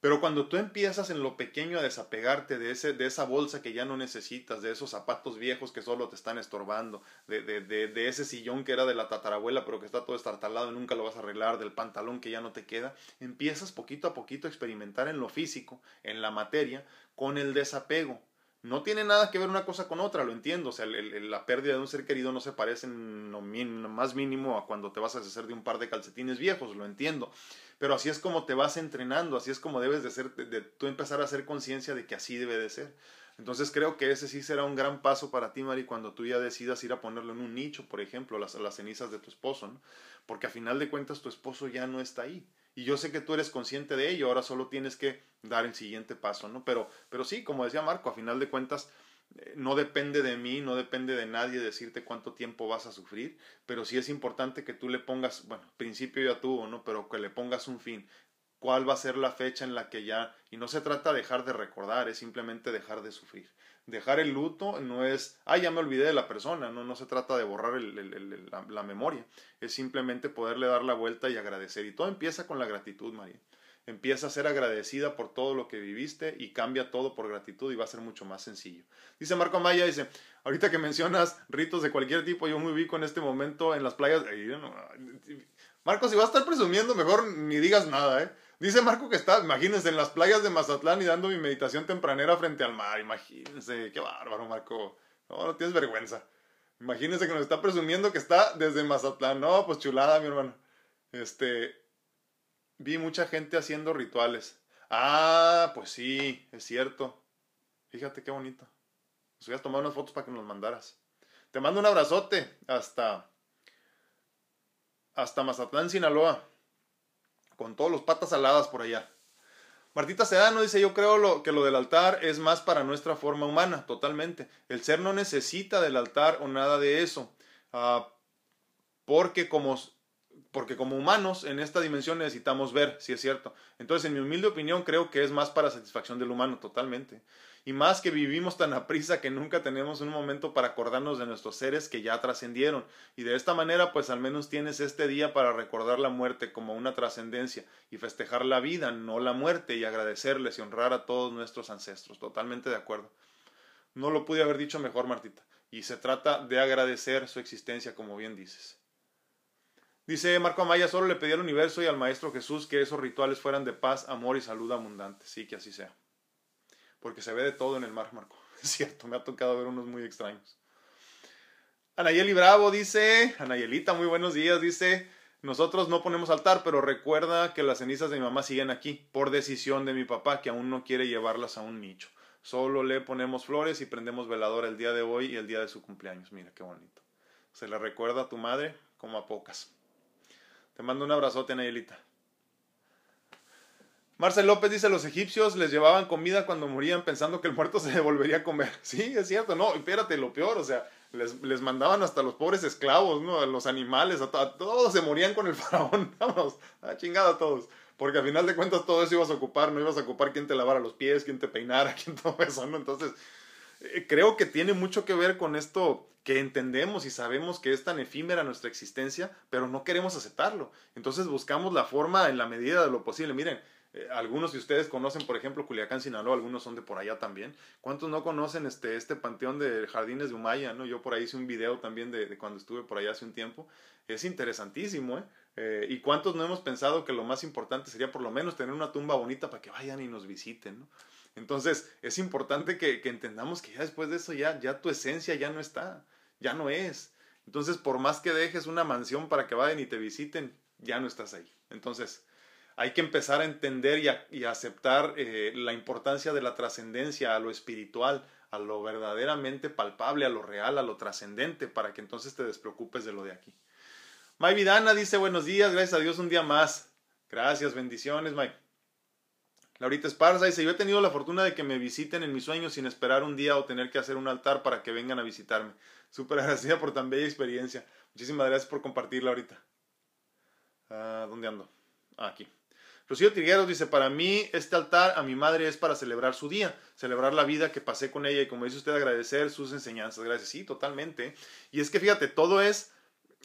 Pero cuando tú empiezas en lo pequeño a desapegarte de, ese, de esa bolsa que ya no necesitas, de esos zapatos viejos que solo te están estorbando, de, de, de, ese sillón que era de la tatarabuela pero que está todo estartalado y nunca lo vas a arreglar, del pantalón que ya no te queda, empiezas poquito a poquito a experimentar en lo físico, en la materia, con el desapego. No tiene nada que ver una cosa con otra, lo entiendo. O sea, la pérdida de un ser querido no se parece en lo más mínimo a cuando te vas a deshacer de un par de calcetines viejos, lo entiendo. Pero así es como te vas entrenando, así es como debes de ser, de, tú empezar a hacer conciencia de que así debe de ser. Entonces creo que ese sí será un gran paso para ti, Mari, cuando tú ya decidas ir a ponerlo en un nicho, por ejemplo, las, las cenizas de tu esposo, ¿no? Porque a final de cuentas tu esposo ya no está ahí. Y yo sé que tú eres consciente de ello, ahora solo tienes que dar el siguiente paso, ¿no? Pero, pero sí, como decía Marco, a final de cuentas no depende de mí, no depende de nadie decirte cuánto tiempo vas a sufrir, pero sí es importante que tú le pongas, bueno, principio ya tuvo, ¿no? Pero que le pongas un fin. ¿Cuál va a ser la fecha en la que ya, y no se trata de dejar de recordar, es simplemente dejar de sufrir. Dejar el luto no es, ah, ya me olvidé de la persona, no, no se trata de borrar el, la, la memoria, es simplemente poderle dar la vuelta y agradecer. Y todo empieza con la gratitud, María. Empieza a ser agradecida por todo lo que viviste y cambia todo por gratitud y va a ser mucho más sencillo. Dice Marco Amaya, dice, ahorita que mencionas ritos de cualquier tipo, yo me ubico en este momento en las playas. Marco, si vas a estar presumiendo, mejor ni digas nada, ¿eh? Dice Marco que está, imagínense, en las playas de Mazatlán y dando mi meditación tempranera frente al mar. Imagínense, qué bárbaro, Marco. No, no tienes vergüenza. Imagínense que nos está presumiendo que está desde Mazatlán. No, pues chulada, mi hermano. Este, vi mucha gente haciendo rituales. Ah, pues sí, es cierto. Fíjate qué bonito. Nos hubieras tomado unas fotos para que nos mandaras. Te mando un abrazote hasta hasta Mazatlán, Sinaloa, con todos los patas aladas por allá. Martita Sedano dice, yo creo lo, que lo del altar es más para nuestra forma humana, totalmente. El ser no necesita del altar o nada de eso, ah, porque como porque como humanos en esta dimensión necesitamos ver si es cierto. Entonces, en mi humilde opinión, creo que es más para satisfacción del humano, totalmente. Y más que vivimos tan a prisa que nunca tenemos un momento para acordarnos de nuestros seres que ya trascendieron. Y de esta manera, pues al menos tienes este día para recordar la muerte como una trascendencia y festejar la vida, no la muerte, y agradecerles y honrar a todos nuestros ancestros. Totalmente de acuerdo. No lo pude haber dicho mejor, Martita. Y se trata de agradecer su existencia, como bien dices. Dice Marco Amaya, solo le pedí al universo y al Maestro Jesús que esos rituales fueran de paz, amor y salud abundante. Sí, que así sea. Porque se ve de todo en el mar, Marco. [LAUGHS] Es cierto, me ha tocado ver unos muy extraños. Anayeli Bravo dice, Anayelita, muy buenos días, dice, nosotros no ponemos altar, pero recuerda que las cenizas de mi mamá siguen aquí, por decisión de mi papá, que aún no quiere llevarlas a un nicho. Solo le ponemos flores y prendemos veladora el día de hoy y el día de su cumpleaños. Mira qué bonito. Se le recuerda a tu madre como a pocas. Te mando un abrazote, Anayelita. Marcel López dice, los egipcios les llevaban comida cuando morían pensando que el muerto se [LAUGHS] devolvería a comer. Sí, es cierto, no, espérate, lo peor, o sea, les, les mandaban hasta los pobres esclavos, ¿no? A los animales, a, todos se morían con el [LAUGHS] faraón, vamos, a chingada a todos. Porque al final de cuentas todo eso ibas a ocupar, no ibas a ocupar quién te lavara los pies, quién te peinara, [LAUGHS] quién todo eso, ¿no? Entonces, creo que tiene mucho que ver con esto que entendemos y sabemos que es tan efímera nuestra existencia, pero no queremos aceptarlo. Entonces buscamos la forma en la medida de lo posible. Miren, eh, algunos de ustedes conocen, por ejemplo, Culiacán, Sinaloa, algunos son de por allá también. ¿Cuántos no conocen este, este panteón de Jardines de Humaya? ¿no? Yo por ahí hice un video también de, cuando estuve por allá hace un tiempo. Es interesantísimo, ¿eh? ¿eh? ¿Y cuántos no hemos pensado que lo más importante sería por lo menos tener una tumba bonita para que vayan y nos visiten, ¿no? Entonces, es importante que, entendamos que ya después de eso ya, ya tu esencia ya no está, ya no es. Entonces, por más que dejes una mansión para que vayan y te visiten, ya no estás ahí. Entonces, hay que empezar a entender y, a, aceptar eh, la importancia de la trascendencia a lo espiritual, a lo verdaderamente palpable, a lo real, a lo trascendente, para que entonces te despreocupes de lo de aquí. May Vidana dice buenos días, gracias a Dios un día más. Gracias, bendiciones, May. Laurita Esparza dice, yo he tenido la fortuna de que me visiten en mis sueños sin esperar un día o tener que hacer un altar para que vengan a visitarme. Súper agradecida por tan bella experiencia. Muchísimas gracias por compartirla ahorita. Ah, ¿Dónde ando? Ah, aquí. Rocío Trigueros dice, para mí este altar a mi madre es para celebrar su día, celebrar la vida que pasé con ella y como dice usted, agradecer sus enseñanzas. Gracias, sí, totalmente. Y es que fíjate, todo es,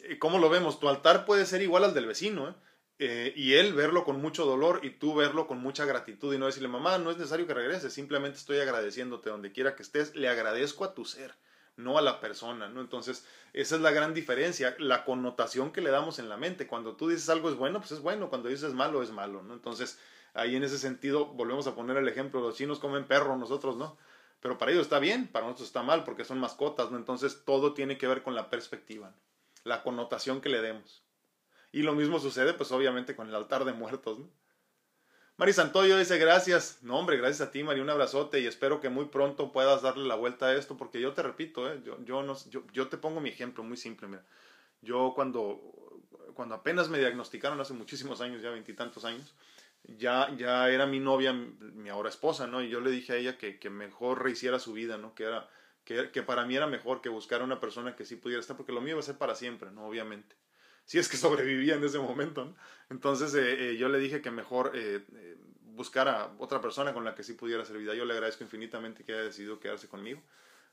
eh, ¿cómo lo vemos? Tu altar puede ser igual al del vecino, ¿eh? Eh, y él verlo con mucho dolor y tú verlo con mucha gratitud y no decirle, mamá, no es necesario que regreses, simplemente estoy agradeciéndote donde quiera que estés, le agradezco a tu ser no a la persona, ¿no? Entonces, esa es la gran diferencia, la connotación que le damos en la mente. Cuando tú dices algo es bueno, pues es bueno, cuando dices malo, es malo, ¿no? Entonces, ahí en ese sentido, volvemos a poner el ejemplo, los chinos comen perro, nosotros no. Pero para ellos está bien, para nosotros está mal, porque son mascotas, ¿no? Entonces, todo tiene que ver con la perspectiva, la connotación que le demos. Y lo mismo sucede, pues obviamente, con el altar de muertos, ¿no? Mari Santoyo dice gracias. No, hombre, gracias a ti, Mari. Un abrazote y espero que muy pronto puedas darle la vuelta a esto, porque yo te repito, ¿eh? yo, yo, no, yo, yo te pongo mi ejemplo muy simple. Mira. Yo cuando, cuando apenas me diagnosticaron hace muchísimos años, ya veintitantos años, ya, ya era mi novia, mi ahora esposa, ¿no? Y yo le dije a ella que, que mejor rehiciera su vida, ¿no? Que, era, que, que para mí era mejor que buscar a una persona que sí pudiera estar, porque lo mío iba a ser para siempre, ¿no? Obviamente si es que [LAUGHS] sobrevivía en ese momento. Entonces eh, eh, yo le dije que mejor eh, buscara otra persona con la que sí pudiera hacer vida. Yo le agradezco infinitamente que haya decidido quedarse conmigo.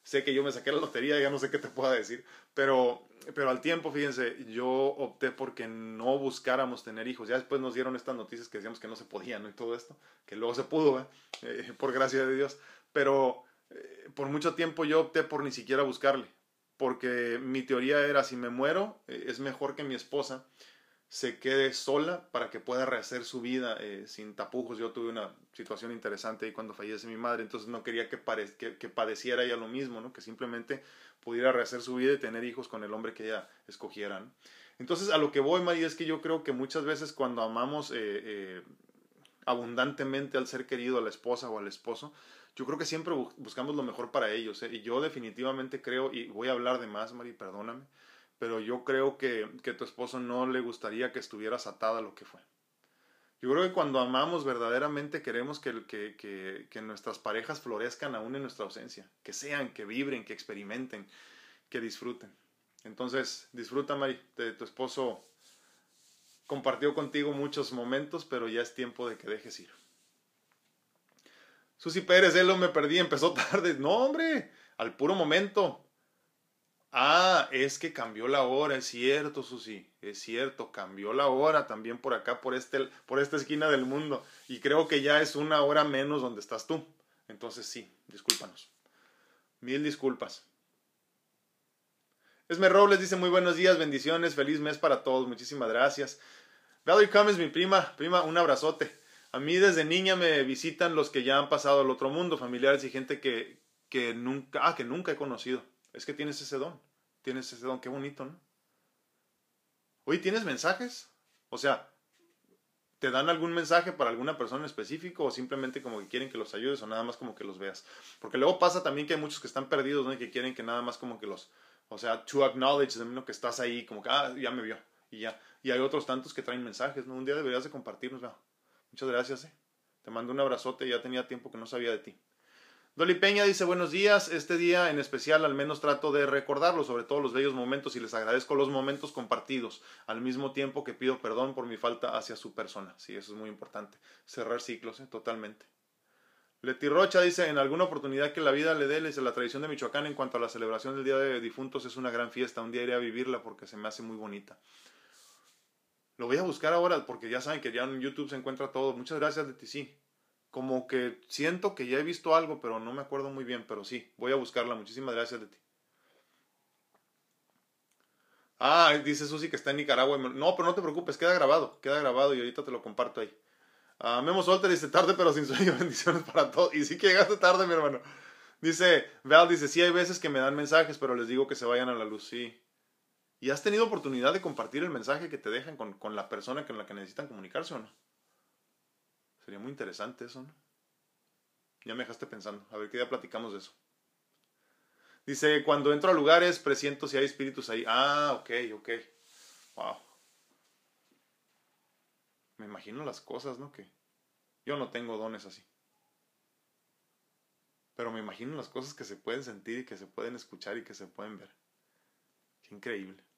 Sé que yo me saqué la lotería, ya no sé qué te pueda decir, pero, pero al tiempo, fíjense, yo opté porque no buscáramos tener hijos. Ya después nos dieron estas noticias que decíamos que no se podían ¿no? y todo esto, que luego se pudo, [LAUGHS] por gracia de Dios. Pero por mucho tiempo yo opté por ni siquiera buscarle porque mi teoría era si me muero eh, es mejor que mi esposa se quede sola para que pueda rehacer su vida eh, sin tapujos. Yo tuve una situación interesante ahí cuando fallece mi madre, entonces no quería que, que, padeciera ella lo mismo, ¿no? que simplemente pudiera rehacer su vida y tener hijos con el hombre que ella escogiera. Entonces a lo que voy, María, es que yo creo que muchas veces cuando amamos eh, abundantemente al ser querido, a la esposa o al esposo, yo creo que siempre buscamos lo mejor para ellos. ¿eh? Y yo definitivamente creo, y voy a hablar de más, Mari, perdóname, pero yo creo que, que tu esposo no le gustaría que estuvieras atada a lo que fue. Yo creo que cuando amamos verdaderamente queremos que, que, que, que, nuestras parejas florezcan aún en nuestra ausencia, que sean, que vibren, que experimenten, que disfruten. Entonces, disfruta, Mari, de tu esposo compartió contigo muchos momentos, pero ya es tiempo de que dejes ir. Susi Pérez, él lo me perdí, empezó [LAUGHS] tarde. No, hombre, al puro momento. Ah, es que cambió la hora, es cierto, Susi, es cierto, cambió la hora también por acá, por, este, por esta esquina del mundo. Y creo que ya es una hora menos donde estás tú. Entonces sí, discúlpanos. Mil disculpas. Esme Robles dice muy buenos días, bendiciones, feliz mes para todos, muchísimas gracias. Valerie Cummins, mi prima, prima, un abrazote. A mí desde niña me visitan los que ya han pasado al otro mundo, familiares y gente que, que nunca, ah, que nunca he conocido. Es que tienes ese don, tienes ese don, qué bonito, ¿no? Oye, ¿tienes mensajes? O sea, ¿te dan algún mensaje para alguna persona en específico o simplemente como que quieren que los ayudes o nada más como que los veas? Porque luego pasa también que hay muchos que están perdidos, ¿no? Y que quieren que nada más como que los, o sea, to acknowledge them, que estás ahí, como que, ah, ya me vio, y ya. Y hay otros tantos que traen mensajes, ¿no? Un día deberías de compartirnos, ¿no? Muchas gracias, ¿eh? Te mando un abrazote, ya tenía tiempo que no sabía de ti. Dolly Peña dice buenos días, este día en especial al menos trato de recordarlo, sobre todo los bellos momentos y les agradezco los momentos compartidos, al mismo tiempo que pido perdón por mi falta hacia su persona. Sí, eso es muy importante, cerrar ciclos, ¿eh? totalmente. Leti Rocha dice, en alguna oportunidad que la vida le dé, la tradición de Michoacán en cuanto a la celebración del Día de Difuntos es una gran fiesta, un día iré a vivirla porque se me hace muy bonita. Lo voy a buscar ahora porque ya saben que ya en YouTube se encuentra todo. Muchas gracias, Leti, sí. Como que siento que ya he visto algo, pero no me acuerdo muy bien, pero sí, voy a buscarla. Muchísimas gracias, Leti. Ah, dice Susi que está en Nicaragua. No, pero no te preocupes, queda grabado, queda grabado y ahorita te lo comparto ahí. Ah, Memo Solter dice tarde pero sin sueño, [LAUGHS] bendiciones para todos. Y sí que llegaste tarde, mi hermano. Dice, Val dice, sí hay veces que me dan mensajes, pero les digo que se vayan a la luz, sí. ¿Y has tenido oportunidad de compartir el mensaje que te dejan con, con, la persona con la que necesitan comunicarse o no? Sería muy interesante eso, ¿no? Ya me dejaste pensando. A ver qué día platicamos de eso. Dice, cuando entro a lugares, presiento si hay espíritus ahí. Ah, ok, ok. Wow. Me imagino las cosas, ¿no? Que yo no tengo dones así. Pero me imagino las cosas que se pueden sentir y que se pueden escuchar y que se pueden ver. Qué increíble.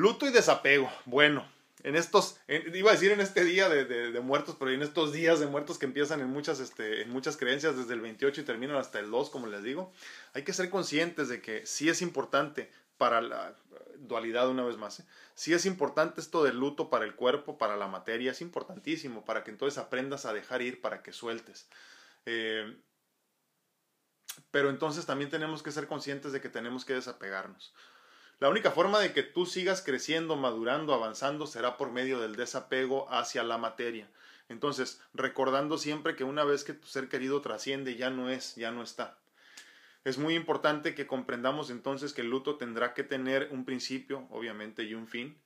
Luto y desapego. Bueno, en estos, iba a decir en este día de, de, muertos, pero en estos días de muertos que empiezan en muchas, este, en muchas creencias desde el 28 y terminan hasta el 2, como les digo, hay que ser conscientes de que sí es importante para la dualidad una vez más, ¿eh? sí es importante esto del luto para el cuerpo, para la materia, es importantísimo para que entonces aprendas a dejar ir, para que sueltes. Eh, pero entonces también tenemos que ser conscientes de que tenemos que desapegarnos. La única forma de que tú sigas creciendo, madurando, avanzando será por medio del desapego hacia la materia. Entonces, recordando siempre que una vez que tu ser querido trasciende, ya no es, ya no está. Es muy importante que comprendamos entonces que el luto tendrá que tener un principio, obviamente, y un fin,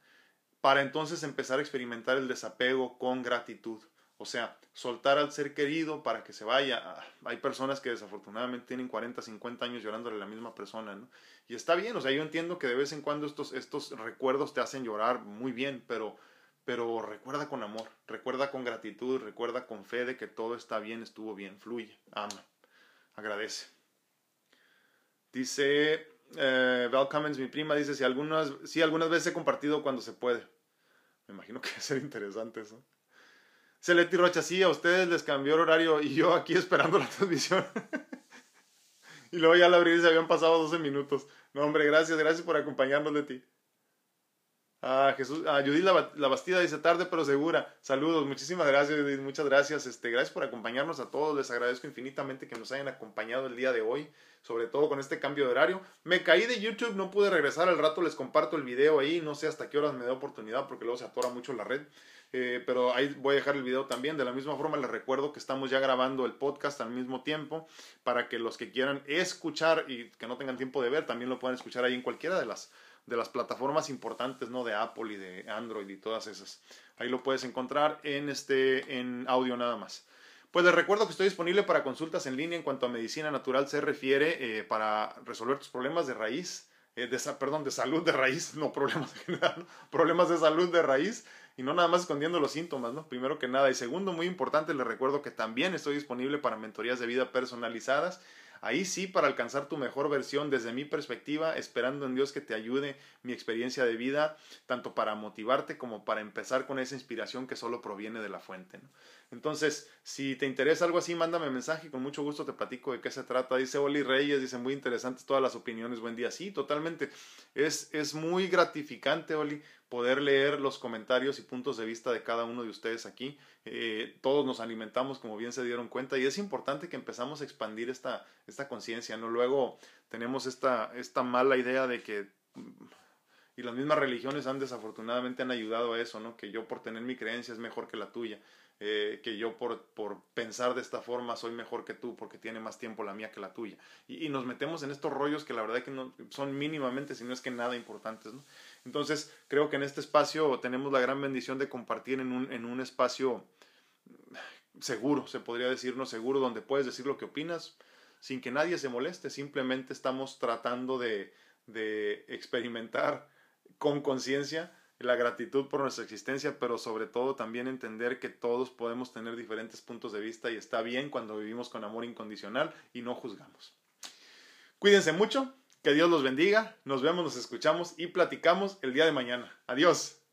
para entonces empezar a experimentar el desapego con gratitud. O sea, soltar al ser querido para que se vaya. Ah, hay personas que desafortunadamente tienen 40, 50 años llorándole a la misma persona, ¿no? Y está bien, o sea, yo entiendo que de vez en cuando estos, estos recuerdos te hacen llorar muy bien, pero, pero recuerda con amor, recuerda con gratitud, recuerda con fe de que todo está bien, estuvo bien, fluye, ama, agradece. Dice eh, Val Cummins, mi prima, dice, si algunas, si algunas veces he compartido cuando se puede. Me imagino que [LAUGHS] va a ser interesante eso. Celeti Rocha, sí, a ustedes les cambió el horario y yo aquí [LAUGHS] esperando la transmisión. [LAUGHS] y luego ya abrí y se habían pasado 12 minutos. No, hombre, gracias, gracias por acompañarnos, Leti. Ah, Jesús, ah, Judith la, la, Bastida dice tarde pero segura. Saludos, muchísimas gracias, Judith, muchas gracias. Este, gracias por acompañarnos a todos. Les agradezco infinitamente que nos hayan acompañado el día de hoy, sobre todo con este cambio de horario. Me caí de YouTube, no pude regresar. Al rato les comparto el video ahí. No sé hasta qué horas me da oportunidad porque luego se atora mucho la red. Eh, pero ahí voy a dejar el video también. De la misma forma les recuerdo que estamos ya grabando el podcast al mismo tiempo para que los que quieran escuchar y que no tengan tiempo de ver también lo puedan escuchar ahí en cualquiera de las, de las plataformas importantes, ¿no? De Apple y de Android y todas esas. Ahí lo puedes encontrar en, este, en audio nada más. Pues les recuerdo que estoy disponible para consultas en línea en cuanto a medicina natural se refiere eh, para resolver tus problemas de raíz. Eh, perdón, de salud de raíz, [LAUGHS] no problemas de general, problemas de salud de raíz y no nada más escondiendo los síntomas, ¿no? Primero que nada. Y segundo, muy importante, les recuerdo que también estoy disponible para mentorías de vida personalizadas. Ahí sí, para alcanzar tu mejor versión desde mi perspectiva, esperando en Dios que te ayude mi experiencia de vida, tanto para motivarte como para empezar con esa inspiración que solo proviene de la fuente. Entonces, si te interesa algo así, mándame mensaje, con mucho gusto te platico de qué se trata. Dice Oli Reyes, dice muy interesantes todas las opiniones, buen día. Sí, totalmente. Es, es muy gratificante, Oli, poder leer los comentarios y puntos de vista de cada uno de ustedes aquí. Eh, todos nos alimentamos, como bien se dieron cuenta, y es importante que empezamos a expandir esta, esta conciencia, ¿no? Luego tenemos esta, esta mala idea de que y las mismas religiones han desafortunadamente ayudado a eso, ¿no? Que yo por tener mi creencia es mejor que la tuya. Eh, que yo por, por, pensar de esta forma soy mejor que tú porque tiene más tiempo la mía que la tuya. Y, nos metemos en estos rollos que la verdad que no, son mínimamente, si no es que nada importantes. ¿no? Entonces, creo que en este espacio tenemos la gran bendición de compartir en un, en un espacio seguro, se podría decir, no seguro, donde puedes decir lo que opinas sin que nadie se moleste. Simplemente estamos tratando de, de experimentar con conciencia la gratitud por nuestra existencia, pero sobre todo también entender que todos podemos tener diferentes puntos de vista y está bien cuando vivimos con amor incondicional y no juzgamos. Cuídense mucho, que Dios los bendiga, nos vemos, nos escuchamos y platicamos el día de mañana. Adiós.